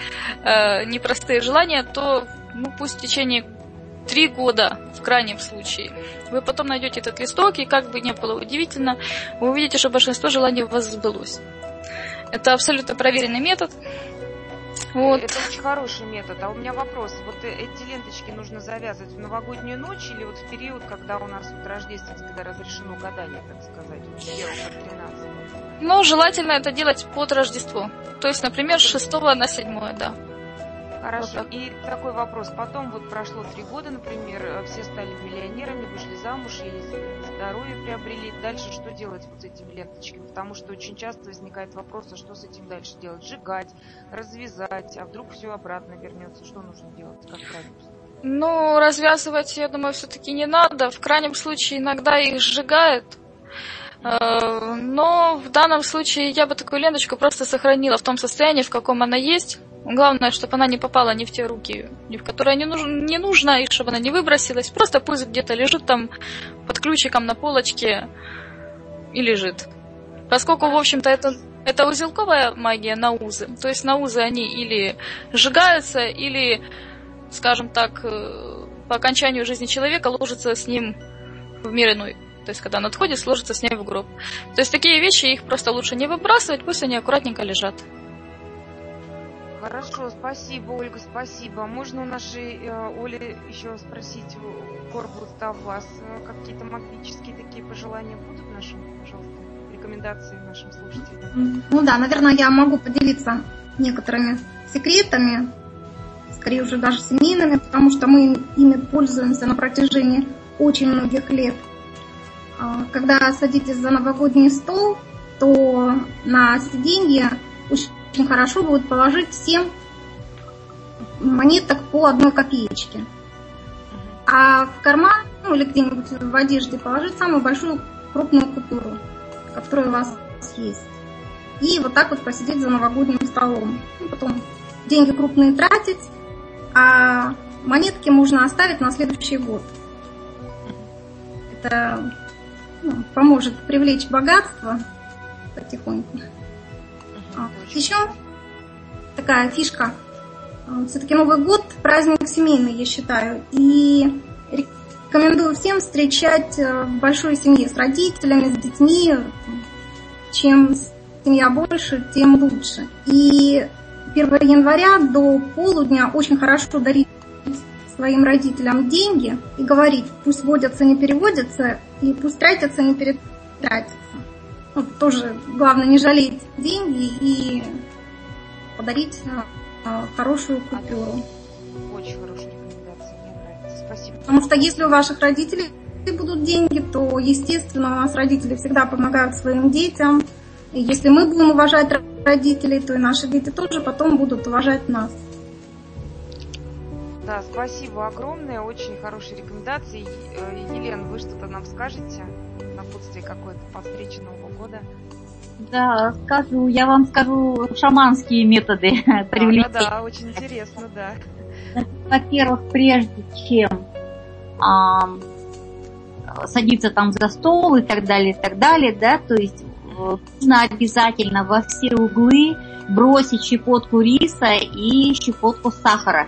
э, непростые желания, то ну, пусть в течение три года, в крайнем случае, вы потом найдете этот листок, и как бы не было удивительно, вы увидите, что большинство желаний у вас сбылось. Это абсолютно проверенный метод.
Вот. Это очень хороший метод. А у меня вопрос. Вот э, эти ленточки нужно завязывать в новогоднюю ночь или вот в период, когда у нас вот рождественское разрешено гадание, так сказать, вот с 1 по 13?
Ну, желательно это делать под Рождество. То есть, например, с 6 на 7, да.
Хорошо. И такой вопрос. Потом вот прошло три года, например, э, все стали миллионерами, вышли замуж и здоровье приобрели. Дальше что делать вот с этими ленточками? Потому что очень часто возникает вопрос, а что с этим дальше делать? Сжигать, развязать, а вдруг все обратно вернется? Что нужно делать? Как правильно?
Ну, развязывать, я думаю, все-таки не надо. В крайнем случае иногда их сжигают. Э, но в данном случае я бы такую ленточку просто сохранила в том состоянии, в каком она есть. Главное, чтобы она не попала ни в те руки, ни в которые не, нужно, не нужно, и чтобы она не выбросилась. Просто пусть где-то лежит там под ключиком на полочке и лежит. Поскольку, в общем-то, это, это узелковая магия на узы. То есть на узы они или сжигаются, или, скажем так, э, по окончанию жизни человека ложатся с ним в мир иной. То есть, когда он отходит, сложится с ней в гроб. То есть, такие вещи, их просто лучше не выбрасывать, пусть они аккуратненько лежат.
Хорошо, спасибо, Ольга, спасибо. Можно у нашей э, Оли еще спросить, Корбут, а у вас э, какие-то магические такие пожелания будут нашим, пожалуйста, рекомендации нашим слушателям?
Ну да, наверное, я могу поделиться некоторыми секретами, скорее уже даже семейными, потому что мы ими пользуемся на протяжении очень многих лет. А, когда садитесь за новогодний стол, то на сиденье очень хорошо будет положить 7 монеток по одной копеечке. А в карман, ну или где-нибудь в одежде положить самую большую крупную купюру, которая у вас есть. И вот так вот посидеть за новогодним столом. И потом деньги крупные тратить, а монетки можно оставить на следующий год. Это ну, поможет привлечь богатство потихоньку. А, еще такая фишка. А, Все-таки Новый год праздник семейный, я считаю. И рекомендую всем встречать э, в большой семье с родителями, с детьми. Чем семья больше, тем лучше. И 1 января до полудня очень хорошо дарить своим родителям деньги и говорить, пусть водятся, не переводятся, и пусть тратятся, не перетратятся. Ну, тоже главное не жалеть деньги и подарить а, хорошую купюру.
Очень хорошая рекомендация, мне нравится. Спасибо.
Потому что если у ваших родителей будут деньги, то, естественно, у нас родители всегда помогают своим детям. И если мы будем уважать родителей, то и наши дети тоже потом будут уважать нас.
Да, спасибо огромное, очень хорошие рекомендации. Елена, вы что-то нам скажете? Напутствие какое-то по встрече Нового года?
Да, скажу, я вам скажу шаманские методы
Да,
привлечения.
да, да, очень интересно, да.
Во-первых, прежде чем ам, садиться там за стол и так далее, и так далее, да, то есть э, нужно обязательно во все углы бросить щепотку риса и щепотку сахара.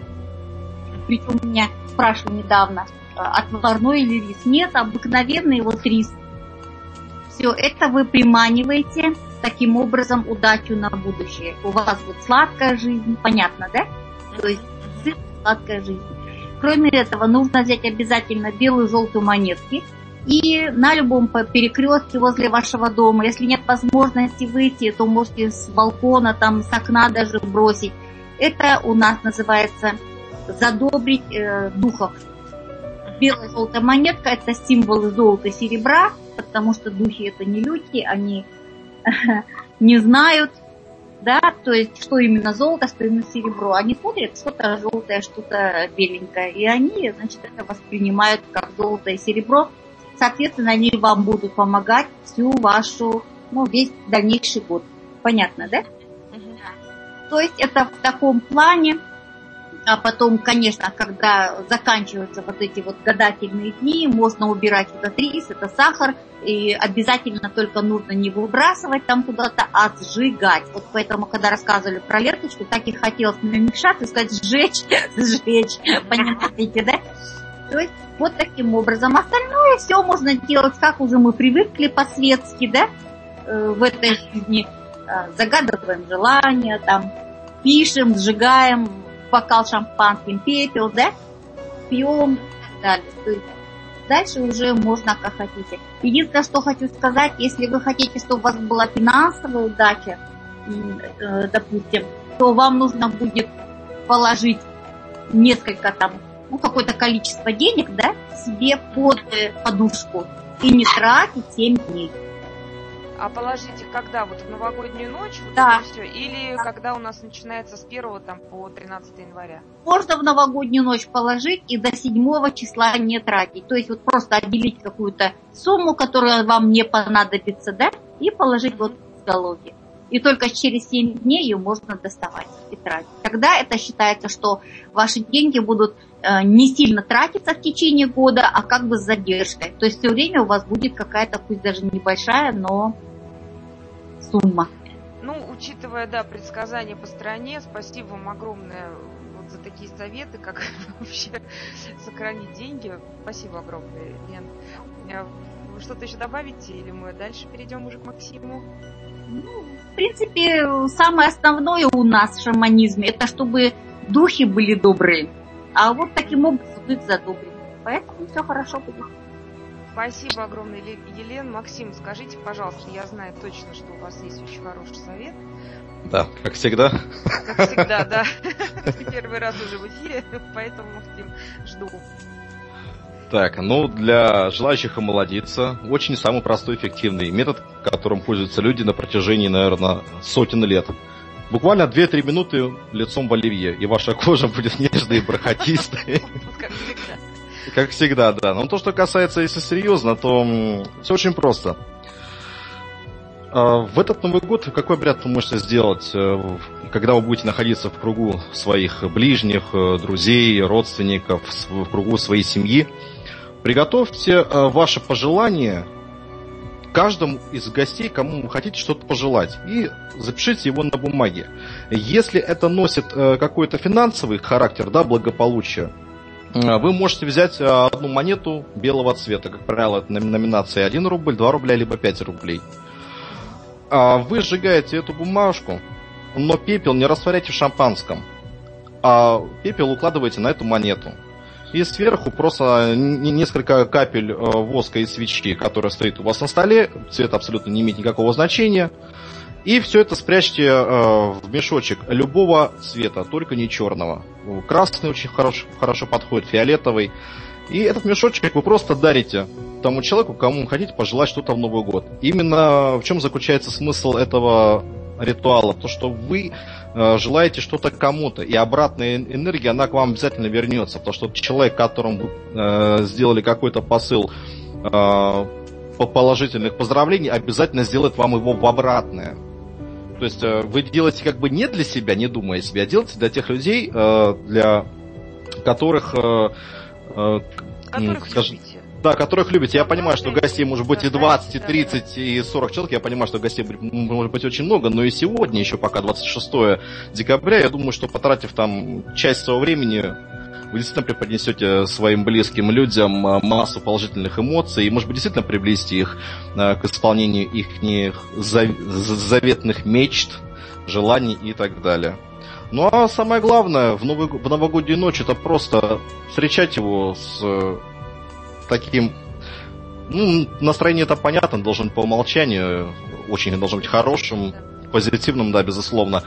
Причем меня спрашивали недавно, э, отварной или рис. Нет, обыкновенный вот рис. Все это вы приманиваете таким образом удачу на будущее. У вас вот сладкая жизнь, понятно, да? То есть сыр, сладкая жизнь. Кроме этого, нужно взять обязательно белую желтую монетки и на любом перекрестке возле вашего дома, если нет возможности выйти, то можете с балкона, там, с окна даже бросить. Это у нас называется задобрить э, духов. Белая желтая монетка это символы золота и серебра, потому что духи это не люди, они не знают, да, то есть что именно золото, что именно серебро. Они смотрят что-то желтое, что-то беленькое, и они, значит, это воспринимают как золото и серебро. Соответственно, они вам будут помогать всю вашу, ну, весь дальнейший год. Понятно, да? То есть это в таком плане. А потом, конечно, когда заканчиваются вот эти вот гадательные дни, можно убирать этот рис, это сахар, и обязательно только нужно не выбрасывать там куда-то, а сжигать. Вот поэтому, когда рассказывали про ленточку, так и хотелось намешаться и сказать сжечь, сжечь, понимаете, да? То есть вот таким образом. Остальное все можно делать, как уже мы привыкли по-светски, да, э, в этой жизни. Э, Загадываем желания, там, пишем, сжигаем, бокал шампанским, пепел, да, пьем и так далее. Дальше уже можно как хотите. Единственное, что хочу сказать, если вы хотите, чтобы у вас была финансовая удача, э, допустим, то вам нужно будет положить несколько там, ну, какое-то количество денег, да, себе под э, подушку и не тратить 7 дней.
А положите когда? Вот в новогоднюю ночь? Вот
Да.
всё? Или когда у нас начинается с 1 там, по 13 января?
Можно в новогоднюю ночь положить и до 7 числа не тратить. То есть вот просто отделить какую-то сумму, которая вам не понадобится, да, и положить вот в залоге. И только через 7 дней ее можно доставать и тратить. Тогда это считается, что ваши деньги будут не сильно тратиться в течение года, а как бы с задержкой. То есть все время у вас будет какая-то, пусть даже небольшая, но сумма.
Ну, учитывая, да, предсказания по стране, спасибо вам огромное вот за такие советы, как вообще сохранить деньги. Спасибо огромное, Лен. Э, Вы что-то еще добавите или мы дальше перейдем уже к Максиму?
Ну, в принципе, самое основное у нас в шаманизме, это чтобы духи были добрые. А вот таким образом их задобрили. Поэтому все хорошо будет.
Спасибо огромное, Ле- Елена. Максим, скажите, пожалуйста, я знаю точно, что у вас есть очень хороший совет.
Да, как всегда.
Как всегда, да. Первый раз уже в эфире, поэтому, Максим, жду.
Так, ну, для желающих омолодиться, очень самый простой эффективный метод, которым пользуются люди на протяжении, наверное, сотен лет. Буквально 2-3 минуты лицом в оливье, и ваша кожа будет нежной и бархатистой.
Как всегда.
Как всегда, да. Но то, что касается, если серьезно, то все очень просто. А, в этот Новый год какой обряд вы можете сделать, э, когда вы будете находиться в кругу своих ближних, э, друзей, родственников, в кругу своей семьи? Приготовьте э, ваше пожелание каждому из гостей, кому вы хотите что-то пожелать, и запишите его на бумаге. Если это носит какой-то финансовый характер, да, благополучия, вы можете взять одну монету белого цвета. Как правило, это номинация 1 рубль, 2 рубля, либо 5 рублей. А, вы сжигаете эту бумажку, но пепел не растворяйте в шампанском, а пепел укладываете на эту монету. И сверху просто несколько капель э, воска и свечки, которая стоит у вас на столе, цвет абсолютно не имеет никакого значения. И все это спрячьте э, в мешочек любого цвета, только не черного. Красный очень хорошо, хорошо подходит, фиолетовый. И этот мешочек вы просто дарите тому человеку, кому хотите пожелать что-то в Новый год. Именно в чем заключается смысл этого ритуала? То, что вы желаете что-то кому-то, и обратная энергия, она к вам обязательно вернется. То, что человек, которому вы э, сделали какой-то посыл э, положительных поздравлений, обязательно сделает вам его в обратное. То есть э, вы делаете как бы не для себя, не думая о себе, а делаете для тех людей, э, для которых э,
Э, которых скажем, любите.
Да, которых любите. Я понимаю, что гостей может быть и 20, и 30, и 40 человек. Я понимаю, что гостей может быть очень много, но и сегодня, еще пока 26 декабря, я думаю, что потратив там часть своего времени, вы действительно преподнесете своим близким людям э, массу положительных эмоций и, может быть, действительно приблизите их э, к исполнению их заветных мечт, желаний и так далее. Ну а самое главное, в, новый, в новогоднюю ночь это просто встречать его с таким... Ну, настроение это понятно, должен по умолчанию, очень должен быть хорошим, позитивным, да, безусловно.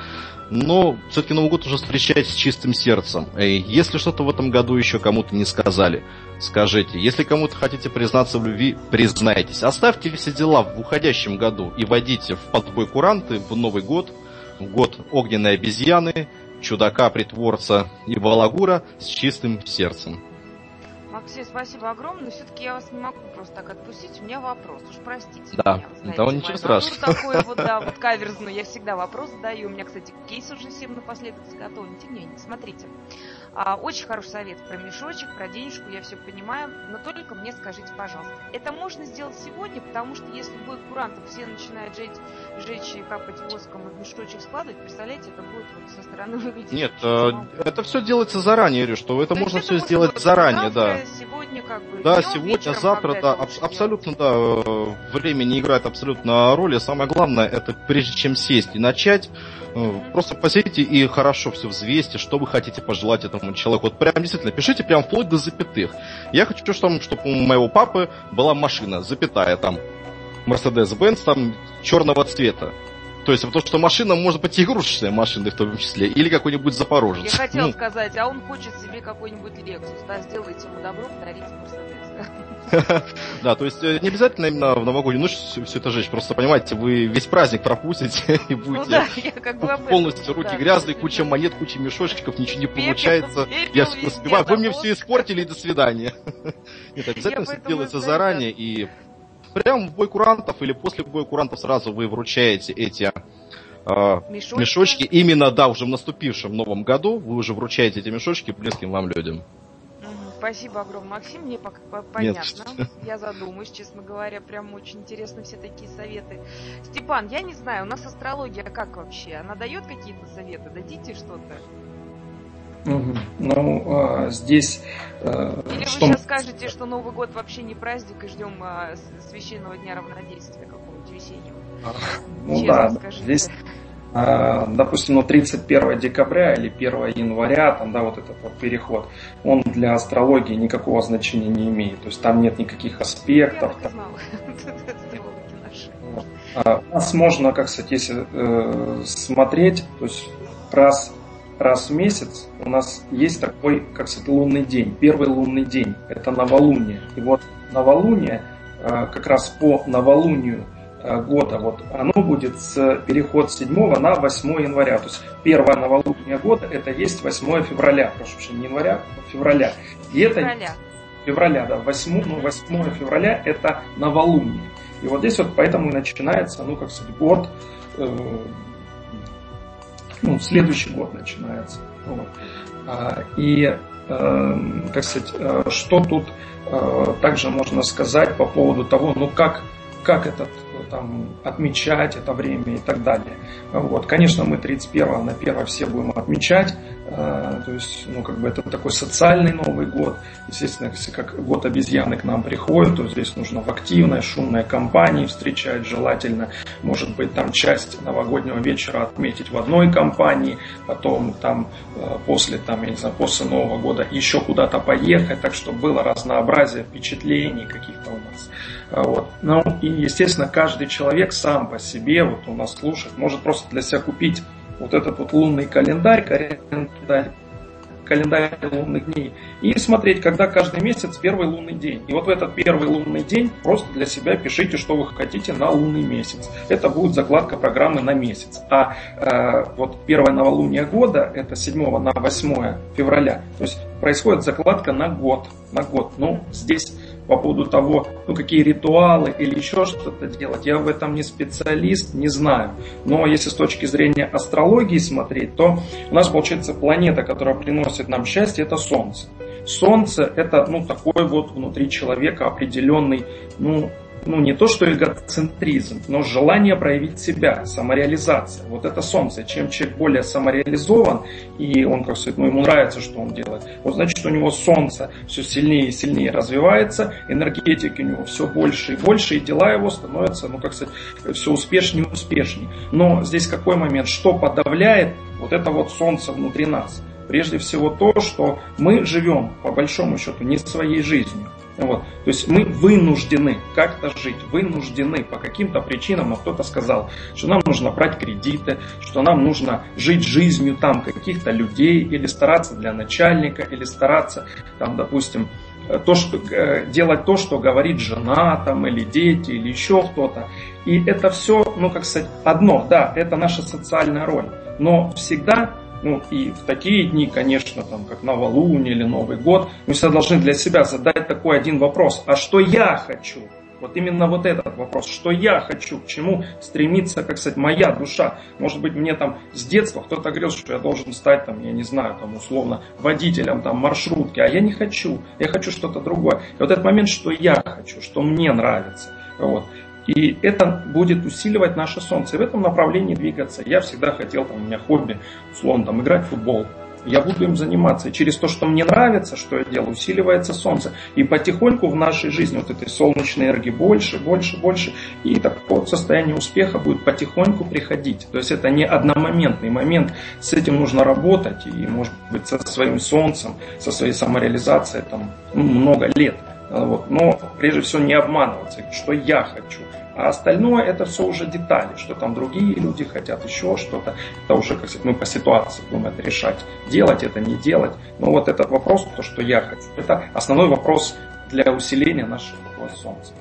Но все-таки Новый год уже встречать с чистым сердцем. И если что-то в этом году еще кому-то не сказали, скажите. Если кому-то хотите признаться в любви, признайтесь. Оставьте все дела в уходящем году и водите в подбой куранты в Новый год – год огненной обезьяны, чудака-притворца и балагура с чистым сердцем.
Максим, спасибо огромное. Все-таки я вас не могу просто так отпустить. У меня вопрос. Уж простите
да. меня. Знаете, да, ничего страшного.
такой вот, да, вот каверзный. Я всегда вопрос задаю. У меня, кстати, кейс уже всем напоследок заготовлен. Тем не менее, смотрите. А, очень хороший совет про мешочек, про денежку, я все понимаю, но только мне скажите, пожалуйста, это можно сделать сегодня, потому что если будет курантов все начинают жечь, жечь и капать воском и в мешочек складывать, представляете, это будет вот со стороны выглядеть.
Нет, э, это все делается заранее, Ириш, что это То можно все сделать заранее,
да. Сегодня как бы.
Да, днем, сегодня, вечером, завтра, да, аб- абсолютно, да, э, время не играет абсолютно роли. Самое главное, это прежде чем сесть и начать, э, просто посидите и хорошо все взвесьте, что вы хотите пожелать этому этому человеку. Вот прям действительно, пишите прям вплоть до запятых. Я хочу, чтобы, чтобы у моего папы была машина, запятая там, Mercedes-Benz там черного цвета. То есть, потому что машина может быть игрушечная машина в том числе, или какой-нибудь Запорожец.
Я хотел ну. сказать, а он хочет себе какой-нибудь Lexus, да, сделайте ему добро, подарите Mercedes.
Да, то есть э, не обязательно именно в новогоднюю ночь все это жечь. Просто понимаете, вы весь праздник пропустите и будете ну полностью руки грязные, куча монет, куча мешочков, ничего не получается. Я успеваю. Вы мне все испортили и до свидания. Нет, обязательно все делается заранее и прямо в бой курантов или после боя курантов сразу вы вручаете эти а, мешочки. мешочки. Именно, да, уже в наступившем новом году вы уже вручаете эти мешочки близким вам людям.
Спасибо огромное, Максим. Мне понятно. Нет. Я задумаюсь, честно говоря. Прям очень интересно все такие советы. Степан, я не знаю, у нас астрология как вообще? Она дает какие-то советы? Дадите что-то?
Ну, а, здесь...
А, Или что... вы сейчас скажете, что Новый год вообще не праздник и ждем а, священного дня равнодействия какого-нибудь весеннего? А,
ну Честно да, скажите. здесь а, допустим, ну, 31 декабря или 1 января, там, да, вот этот вот переход, он для астрологии никакого значения не имеет. То есть там нет никаких аспектов. Я там... А, у нас можно, как сказать, если э, смотреть, то есть раз, раз в месяц у нас есть такой, как сказать, лунный день, первый лунный день, это новолуние. И вот новолуние, э, как раз по новолунию Э, года, вот оно будет с переход с 7 на 8 января. То есть первое новолуние года это есть 8 февраля, прошу прощения, не января, а февраля. И это, февраля, да, 8, ну, 8 февраля это новолуние. И вот здесь вот поэтому и начинается, ну, как сказать, год, э, ну, следующий год начинается. Вот. А, и, э, как сказать, э, что тут э, также можно сказать по поводу того, ну, как, как этот там, отмечать это время и так далее. Вот. Конечно, мы 31 на 1 все будем отмечать, э, то есть, ну, как бы это такой социальный Новый год. Естественно, если как год обезьяны к нам приходит, то здесь нужно в активной, шумной компании встречать, желательно, может быть, там часть новогоднего вечера отметить в одной компании, потом там э, после, там, я не знаю, после Нового года еще куда-то поехать, так чтобы было разнообразие впечатлений каких-то у нас. Вот. Ну и, естественно, каждый человек сам по себе, вот у нас слушает, может просто для себя купить вот этот вот лунный календарь, календарь календарь лунных дней и смотреть, когда каждый месяц первый лунный день. И вот в этот первый лунный день просто для себя пишите, что вы хотите на лунный месяц. Это будет закладка программы на месяц. А э, вот первое новолуние года, это 7 на 8 февраля, то есть происходит закладка на год. На год. Ну, здесь по поводу того, ну, какие ритуалы или еще что-то делать. Я в этом не специалист, не знаю. Но если с точки зрения астрологии смотреть, то у нас получается планета, которая приносит нам счастье, это Солнце. Солнце это ну, такой вот внутри человека определенный ну, ну не то что эгоцентризм, но желание проявить себя, самореализация. Вот это солнце. Чем человек более самореализован, и он, как сказать, ну ему нравится, что он делает, вот значит у него солнце все сильнее и сильнее развивается, энергетики у него все больше и больше, и дела его становятся, ну как сказать, все успешнее и успешнее. Но здесь какой момент, что подавляет вот это вот солнце внутри нас? Прежде всего то, что мы живем, по большому счету, не своей жизнью. Вот. То есть мы вынуждены как-то жить, вынуждены по каким-то причинам, но кто-то сказал, что нам нужно брать кредиты, что нам нужно жить жизнью там каких-то людей, или стараться для начальника, или стараться, там, допустим, то, что, э, делать то, что говорит жена там, или дети, или еще кто-то. И это все, ну как сказать, одно, да, это наша социальная роль. Но всегда ну и в такие дни, конечно, там, как новолуние или Новый год, мы всегда должны для себя задать такой один вопрос. А что я хочу? Вот именно вот этот вопрос, что я хочу, к чему стремится, как сказать, моя душа. Может быть, мне там с детства кто-то говорил, что я должен стать, там, я не знаю, там, условно, водителем там, маршрутки, а я не хочу, я хочу что-то другое. И вот этот момент, что я хочу, что мне нравится. Вот. И это будет усиливать наше солнце. И в этом направлении двигаться. Я всегда хотел, там, у меня хобби, условно, там, играть в футбол. Я буду им заниматься. И через то, что мне нравится, что я делаю, усиливается солнце. И потихоньку в нашей жизни вот этой солнечной энергии больше, больше, больше. И такое вот состояние успеха будет потихоньку приходить. То есть это не одномоментный момент. С этим нужно работать. И, может быть, со своим солнцем, со своей самореализацией там, ну, много лет. Вот. Но прежде всего не обманываться, что я хочу. А остальное это все уже детали, что там другие люди хотят, еще что-то. Это уже, как сказать, мы по ситуации будем это решать. Делать это, не делать. Но вот этот вопрос, то, что я хочу, это основной вопрос для усиления нашего Солнца.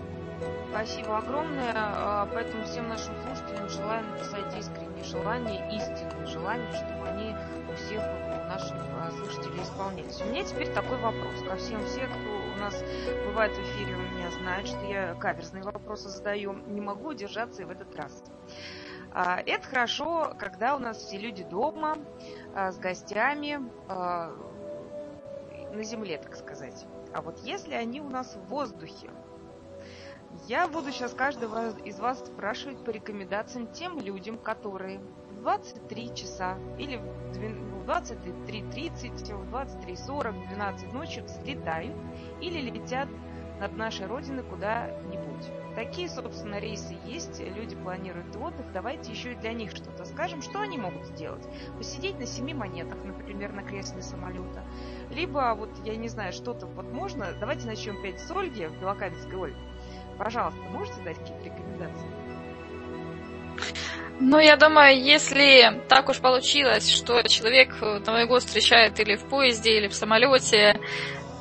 Спасибо огромное. А, поэтому всем нашим слушателям желаем написать искренние желания, истинные желания, чтобы они у всех наших а, слушателей исполнялись. У меня теперь такой вопрос ко всем всем, кто у нас бывает в эфире, у меня знают, что я каверзные вопросы задаю. Не могу удержаться и в этот раз. А, это хорошо, когда у нас все люди дома, а, с гостями, на земле, так сказать. А вот если они у нас в воздухе, я буду сейчас каждого из вас спрашивать по рекомендациям тем людям, которые в 23 часа или 23.30, в 23.40, в 12 ночи взлетают или летят над нашей Родиной куда-нибудь. Такие, собственно, рейсы есть, люди планируют отдых, давайте еще и для них что-то скажем, что они могут сделать. Посидеть на семи монетах, например, на кресле самолета. Либо, вот, я не знаю, что-то вот можно, давайте начнем опять с Ольги, в Белокаменской Ольге. Пожалуйста, можете дать какие-то рекомендации?
Ну, я думаю, если так уж получилось, что человек Новый год встречает или в поезде, или в самолете,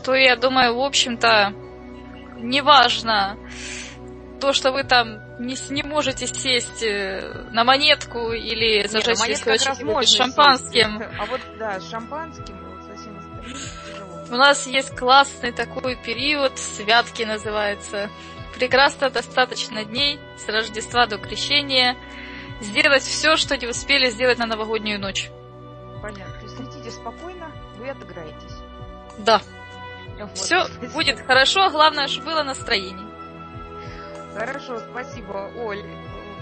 то я думаю, в общем-то, неважно то, что вы там не, не можете сесть э, на монетку или зажечь
Нет,
свечи с шампанским.
Сесть. А вот, да, с шампанским, вот совсем
У нас есть классный такой период, святки называется. Прекрасно достаточно дней с Рождества до Крещения сделать все, что не успели сделать на новогоднюю ночь.
Понятно. То есть летите спокойно, вы отыграетесь.
Да.
Вот.
Все будет хорошо, главное, чтобы было настроение.
Хорошо, спасибо, Оль.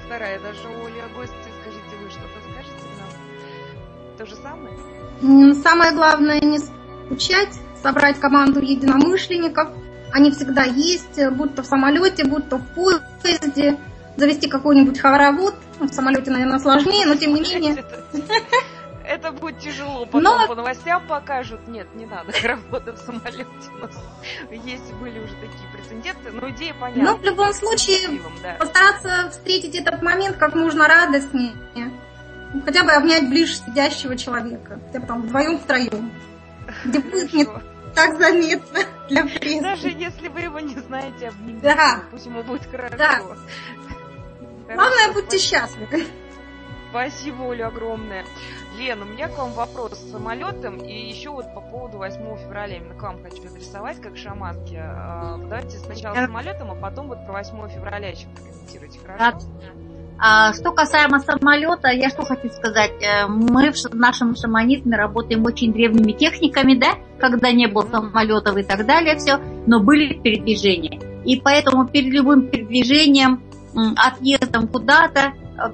Вторая даже Оля гостья. Скажите, вы что-то скажете нам? То же самое?
Самое главное не скучать, собрать команду единомышленников. Они всегда есть, будь то в самолете, будь то в поезде, завести какой-нибудь хоровод. Ну, В самолете, наверное, сложнее, но тем не менее.
Это, будет тяжело, потом
Но-
по новостям покажут. Нет, не надо работа в самолете. У нас есть, были уже такие прецеденты, но идея понятна.
Но в любом случае
да.
постараться встретить этот момент как можно радостнее. Хотя бы обнять ближе сидящего человека. Хотя бы там вдвоем, втроем. Где будет не так заметно для прессы.
Даже если вы его не знаете, обнимите.
Да.
Пусть ему будет хорошо.
Да. Главное,
Хорошо,
будьте
спасибо.
счастливы.
Спасибо, Оля, огромное. Лен, у меня к вам вопрос с самолетом и еще вот по поводу 8 февраля. Именно к вам хочу адресовать, как шаманки. А, Давайте сначала
Да.
самолетом, а потом вот про 8 февраля еще прокомментируйте, хорошо?
А что касаемо самолета, я что хочу сказать. Э, Мы в нашем шаманизме работаем очень древними техниками, да, когда не было самолетов и так далее, все, но были передвижения. И поэтому перед любым передвижением, отъездом куда-то, э,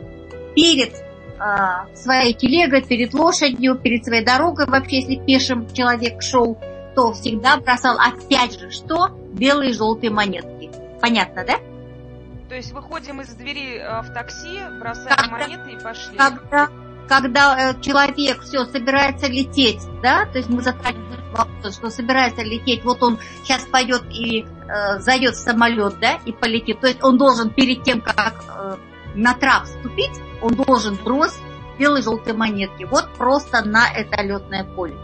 перед э, своей телегой, перед лошадью, перед своей дорогой, вообще, если пешим человек шел, то всегда бросал опять же что? Белые и желтые монетки. Понятно, да?
То есть выходим из двери э, в такси, бросаем
Когда-
монеты и пошли.
когда, когда э, человек все собирается лететь, да, то есть мы затрагиваем вопрос, что собирается лететь, вот он сейчас пойдет и э, зайдет в самолет, да, и полетит. То есть он должен перед тем, как э, на трап вступить, он должен бросить белые желтые монетки. Вот просто на это летное поле.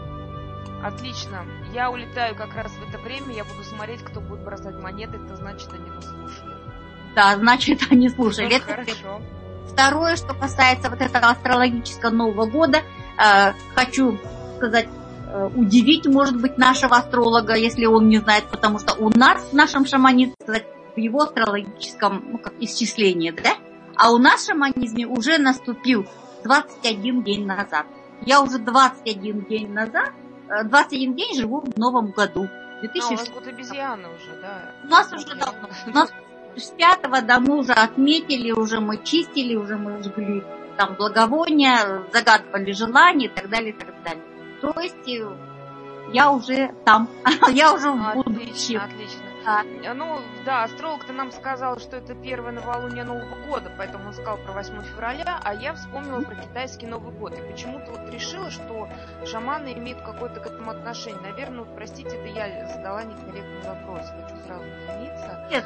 Отлично. Я улетаю как раз в это время, я буду смотреть, кто будет бросать монеты, это значит, они нас слушают.
Да, значит, они слушали.
Ну,
Это
Хорошо.
Второе, что касается вот этого астрологического Нового года, э, хочу сказать, э, удивить, может быть, нашего астролога, если он не знает, потому что у нас в нашем шаманизме, сказать, в его астрологическом ну, как исчислении, да, а у нас в шаманизме уже наступил 21 день назад. Я уже 21 день назад, э, 21 день живу в Новом году.
А, у
2006
вас год обезьяны уже, да.
у нас уже давно. У нас с пятого да, мы уже отметили, уже мы чистили, уже мы жгли там благовония, загадывали желания и так далее, и так далее. То есть э, я уже там, я уже в будущем.
отлично. А, Ну, да, астролог-то нам сказал, что это первое новолуние Нового года, поэтому он сказал про 8 февраля, а я вспомнила про китайский Новый год. И почему-то вот решила, что шаманы имеют какое-то к этому отношение. Наверное, вот, простите, это я задала некорректный вопрос. Хочу сразу извиниться.
Нет,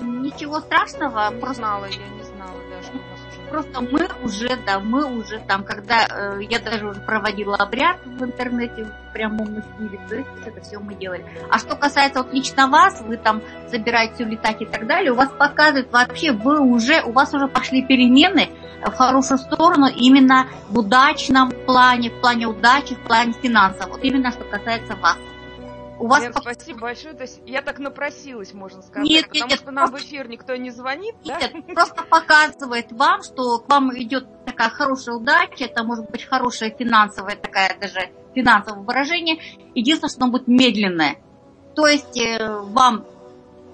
ничего страшного,
Не
просто
знала, я не знала, да, что у нас уже...
Просто мы уже, да, мы уже там, когда э, я даже уже проводила обряд в интернете в прямом эфире, то есть это все мы делали. А что касается вот лично вас, вы там собираетесь улетать и так далее, у вас показывает вообще, вы уже, у вас уже пошли перемены в хорошую сторону именно в удачном плане, в плане удачи, в плане финансов. Вот именно что касается вас. У вас
Лен, спасибо большое. То есть я так напросилась, можно сказать.
Нет,
потому
нет,
что нам в
просто-
эфир никто не звонит, да?
Нет, просто показывает вам, что к вам идет такая хорошая удача, это может быть хорошее финансовое, такая даже финансовое выражение. Единственное, что оно будет медленное. То есть э, вам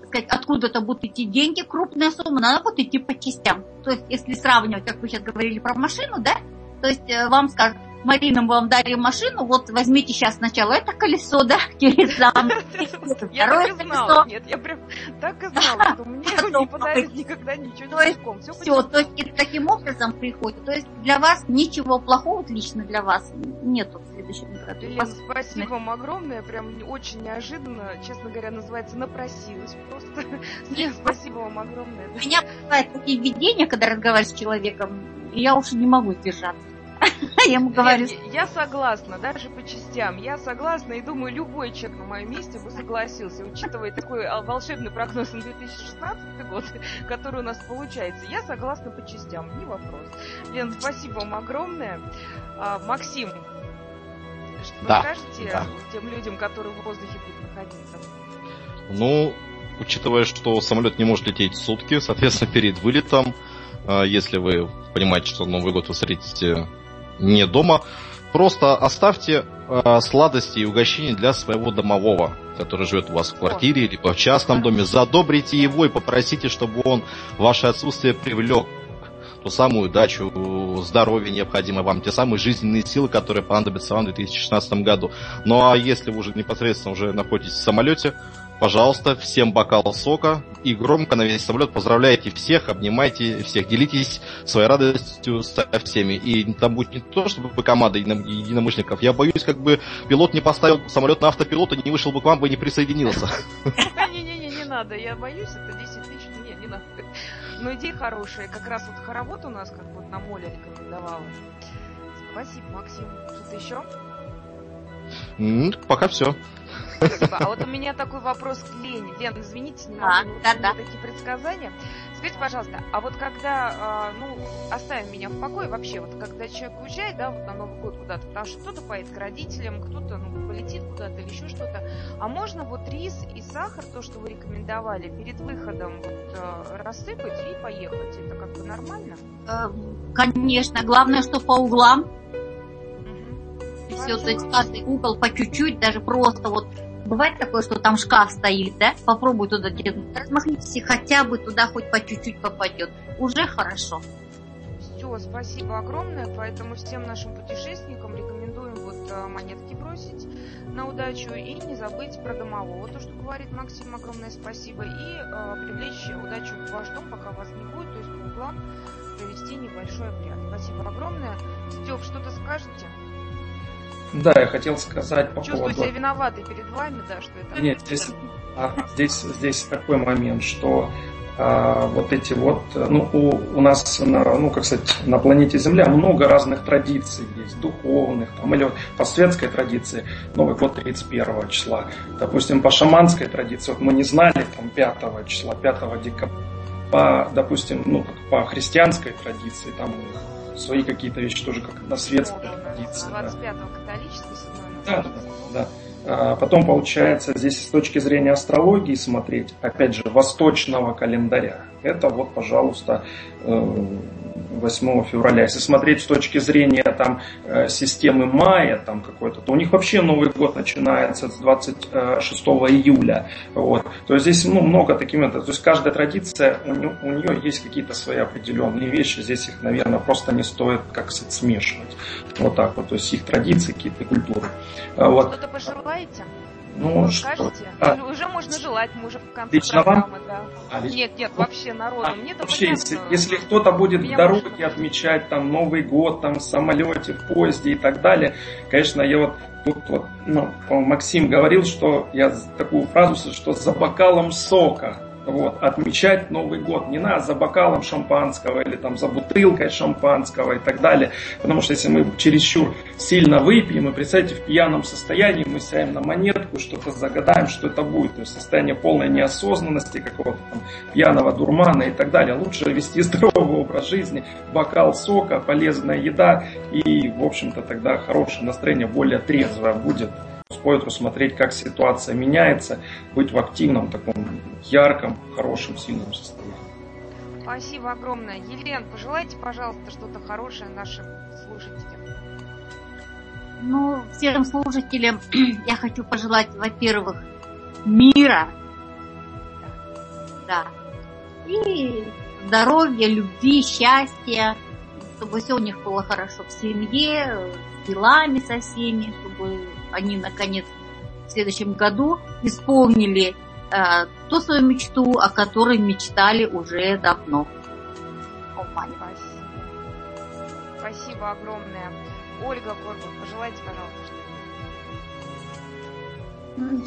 сказать, откуда-то будут идти деньги, крупная сумма, она будет идти по частям. То есть, если сравнивать, как вы сейчас говорили про машину, да, то есть э, вам скажут, Марина, мы вам дарим машину, вот возьмите сейчас сначала это колесо, да, зам,
Я так и знала. Нет, я прям так и знала, что мне не подарят никогда ничего целиком. Все
то есть таким образом приходит. То есть для вас ничего плохого лично для вас нету в следующем году.
Лена, спасибо вам огромное, прям очень неожиданно, честно говоря, называется напросилась просто. Лен, спасибо вам огромное.
У меня бывают такие видения, когда разговариваю с человеком, я уж не могу сдержаться. Я ему говорю,
я согласна, даже по частям. Я согласна и думаю, любой человек на моем месте бы согласился, учитывая такой а, волшебный прогноз на 2016 год, который у нас получается. Я согласна по частям, не вопрос. Лен, спасибо вам огромное. А, Максим, ш-
да,
скажете
да.
тем людям, которые в воздухе будут находиться?
Ну, учитывая, что самолет не может лететь сутки, соответственно, перед вылетом, э, если вы понимаете, что Новый год вы встретите не дома, просто оставьте э, сладости и угощения для своего домового, который живет у вас в квартире, либо в частном доме. Задобрите его и попросите, чтобы он ваше отсутствие привлек ту самую удачу, здоровье необходимое вам, те самые жизненные силы, которые понадобятся вам в 2016 году. Ну а если вы уже непосредственно уже находитесь в самолете, пожалуйста, всем бокал сока и громко на весь самолет поздравляйте всех, обнимайте всех, делитесь своей радостью со всеми. И там будет не то, чтобы команда единомышленников. Я боюсь, как бы пилот не поставил самолет на автопилот и не вышел бы к вам бы не присоединился.
Не-не-не, не надо, я боюсь, это 10 тысяч, нет, не надо. Но идея хорошая, как раз вот хоровод у нас, как вот на моле рекомендовала. Спасибо, Максим. Что-то еще?
Пока все.
Спасибо. А вот у меня такой вопрос к Лене. Лен, извините, не
А,
могу
да, да.
такие предсказания. Скажите, пожалуйста, а вот когда, а, ну, оставим меня в покое вообще, вот когда человек уезжает, да, вот на Новый год куда-то, потому что кто-то поедет к родителям, кто-то, ну, полетит куда-то или еще что-то, а можно вот рис и сахар, то, что вы рекомендовали, перед выходом вот а, рассыпать и поехать? Это как бы нормально?
Э, Конечно, главное, что по углам Все вот эти каждый угол по чуть-чуть, даже просто вот бывает такое, что там шкаф стоит, да? Попробуй туда где размахнитесь, хотя бы туда хоть по чуть-чуть попадет. Уже хорошо.
Все, спасибо огромное. Поэтому всем нашим путешественникам рекомендуем вот э, монетки бросить на удачу и не забыть про домового. То, что говорит Максим, огромное спасибо. И э, привлечь удачу в ваш дом, пока вас не будет, то есть по углам провести небольшой обряд. Спасибо огромное. Степ, что-то скажете?
Да, я хотел сказать по
Чувствую
поводу...
себя виноватой перед вами, да, что это...
Нет, здесь, а, здесь, здесь такой момент, что а, вот эти вот, ну, у, у нас, на, ну, как сказать, на планете Земля много разных традиций есть, духовных, там, или вот по светской традиции Новый год 31 числа. Допустим, по шаманской традиции, вот мы не знали, там, 5 числа, 5 декабря. По, допустим, ну, по христианской традиции, там у них свои какие-то вещи тоже, как на светской традиции. да.
25-го католической, 7
Да, да, да. А Потом получается здесь с точки зрения астрологии смотреть, опять же, восточного календаря. Это вот, пожалуйста, э, 8 февраля. Если смотреть с точки зрения там, э, системы мая там какой-то, то у них вообще Новый год начинается с 26 июля. Вот. То есть здесь ну, много таких моментов. То есть каждая традиция, у нее, у нее есть какие-то свои определенные вещи. Здесь их, наверное, просто не стоит как сказать, смешивать. Вот так вот. То есть их традиции, какие-то культуры. Вот.
Что-то пожелаете?
Ну, что?
Скажете?
А,
уже можно желать, мы уже в конце
Лично вам?
да.
а, лично-
Нет, нет, вообще народу.
А,
Мне-то
Вообще, если,
понятно.
если кто-то будет в дороге
можно-
отмечать там Новый год, там в самолете, в поезде и так далее, конечно, я вот тут вот, ну, Максим говорил, что я такую фразу, что за бокалом сока. Вот, отмечать Новый год. Не надо за бокалом шампанского или там за бутылкой шампанского и так далее. Потому что если мы чересчур сильно выпьем, и представьте, в пьяном состоянии мы сядем на монетку, что-то загадаем, что это будет. То есть состояние полной неосознанности, какого-то там пьяного дурмана и так далее. Лучше вести здоровый образ жизни, бокал сока, полезная еда и, в общем-то, тогда хорошее настроение, более трезвое будет. Стоит рассмотреть, как ситуация меняется, быть в активном, таком ярком, хорошем, сильном состоянии.
Спасибо огромное. Елена, пожелайте, пожалуйста, что-то хорошее нашим слушателям.
Ну, всем слушателям я хочу пожелать, во-первых, мира. Да. И здоровья, любви, счастья, чтобы все у них было хорошо в семье, с делами со всеми, чтобы они наконец в следующем году исполнили э, ту свою мечту, о которой мечтали уже давно. О.
Спасибо. Спасибо огромное. Ольга Горбун, пожелайте, пожалуйста, что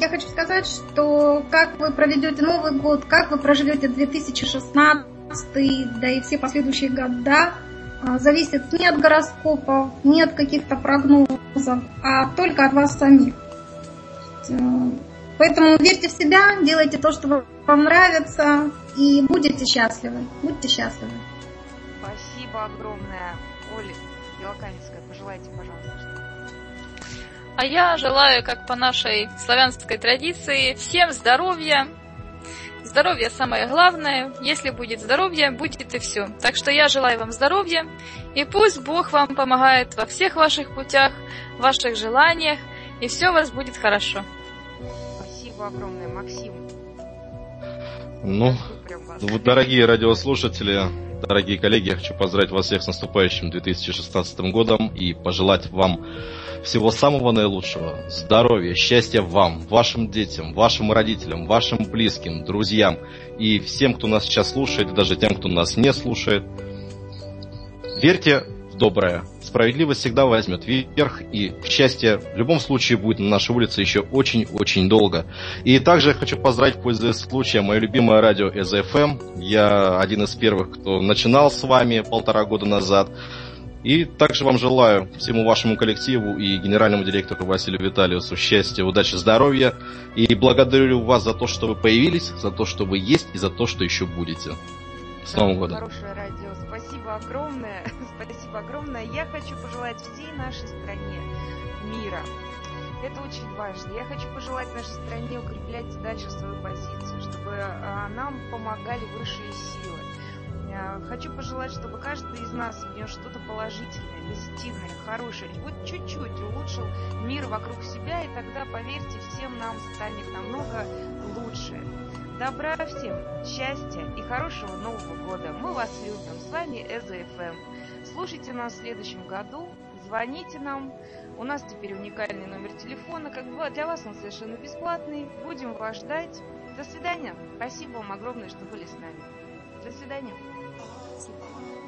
Я хочу сказать, что как вы проведете Новый год, как вы проживете 2016, да и все последующие года, зависит не от гороскопов, не от каких-то прогнозов, а только от вас самих. Э, Поэтому верьте в себя, делайте то, что вам нравится, и будете счастливы. Будьте счастливы.
Спасибо огромное. Оля Белокаменская, пожелайте, пожалуйста, что
А я желаю, как по нашей славянской традиции, всем здоровья. Здоровье самое главное. Если будет здоровье, будет и все. Так что я желаю вам здоровья. И пусть Бог вам помогает во всех ваших путях, ваших желаниях. И все у вас будет хорошо.
Спасибо огромное, Максим.
Ну, дорогие радиослушатели, дорогие коллеги, я хочу поздравить вас всех с наступающим 2016 годом и пожелать вам всего самого наилучшего. Здоровья, счастья вам, вашим детям, вашим родителям, вашим близким, друзьям и всем, кто нас сейчас слушает, и даже тем, кто нас не слушает. Верьте доброе. Справедливость всегда возьмет вверх, и счастье в любом случае будет на нашей улице еще очень-очень долго. И также хочу поздравить, пользуясь случаем, мое любимое радио СФМ. Я один из первых, кто начинал с вами полтора года назад. И также вам желаю всему вашему коллективу и генеральному директору Василию Виталиусу счастья, удачи, здоровья. И благодарю вас за то, что вы появились, за то, что вы есть и за то, что еще будете. С Новым годом.
Хорошее радио. Спасибо огромное. Спасибо огромное. Я хочу пожелать всей нашей стране мира. Это очень важно. Я хочу пожелать нашей стране укреплять дальше свою позицию, чтобы а, нам помогали высшие силы Хочу пожелать, чтобы каждый из нас внес что-то положительное, позитивное, хорошее, вот чуть-чуть улучшил мир вокруг себя, и тогда, поверьте, всем нам станет намного лучше. Добра всем, счастья и хорошего Нового года. Мы вас любим. С вами ЭЗФМ. Слушайте нас в следующем году, звоните нам. У нас теперь уникальный номер телефона. Как бы для вас он совершенно бесплатный. Будем вас ждать. До свидания. Спасибо вам огромное, что были с нами. До свидания.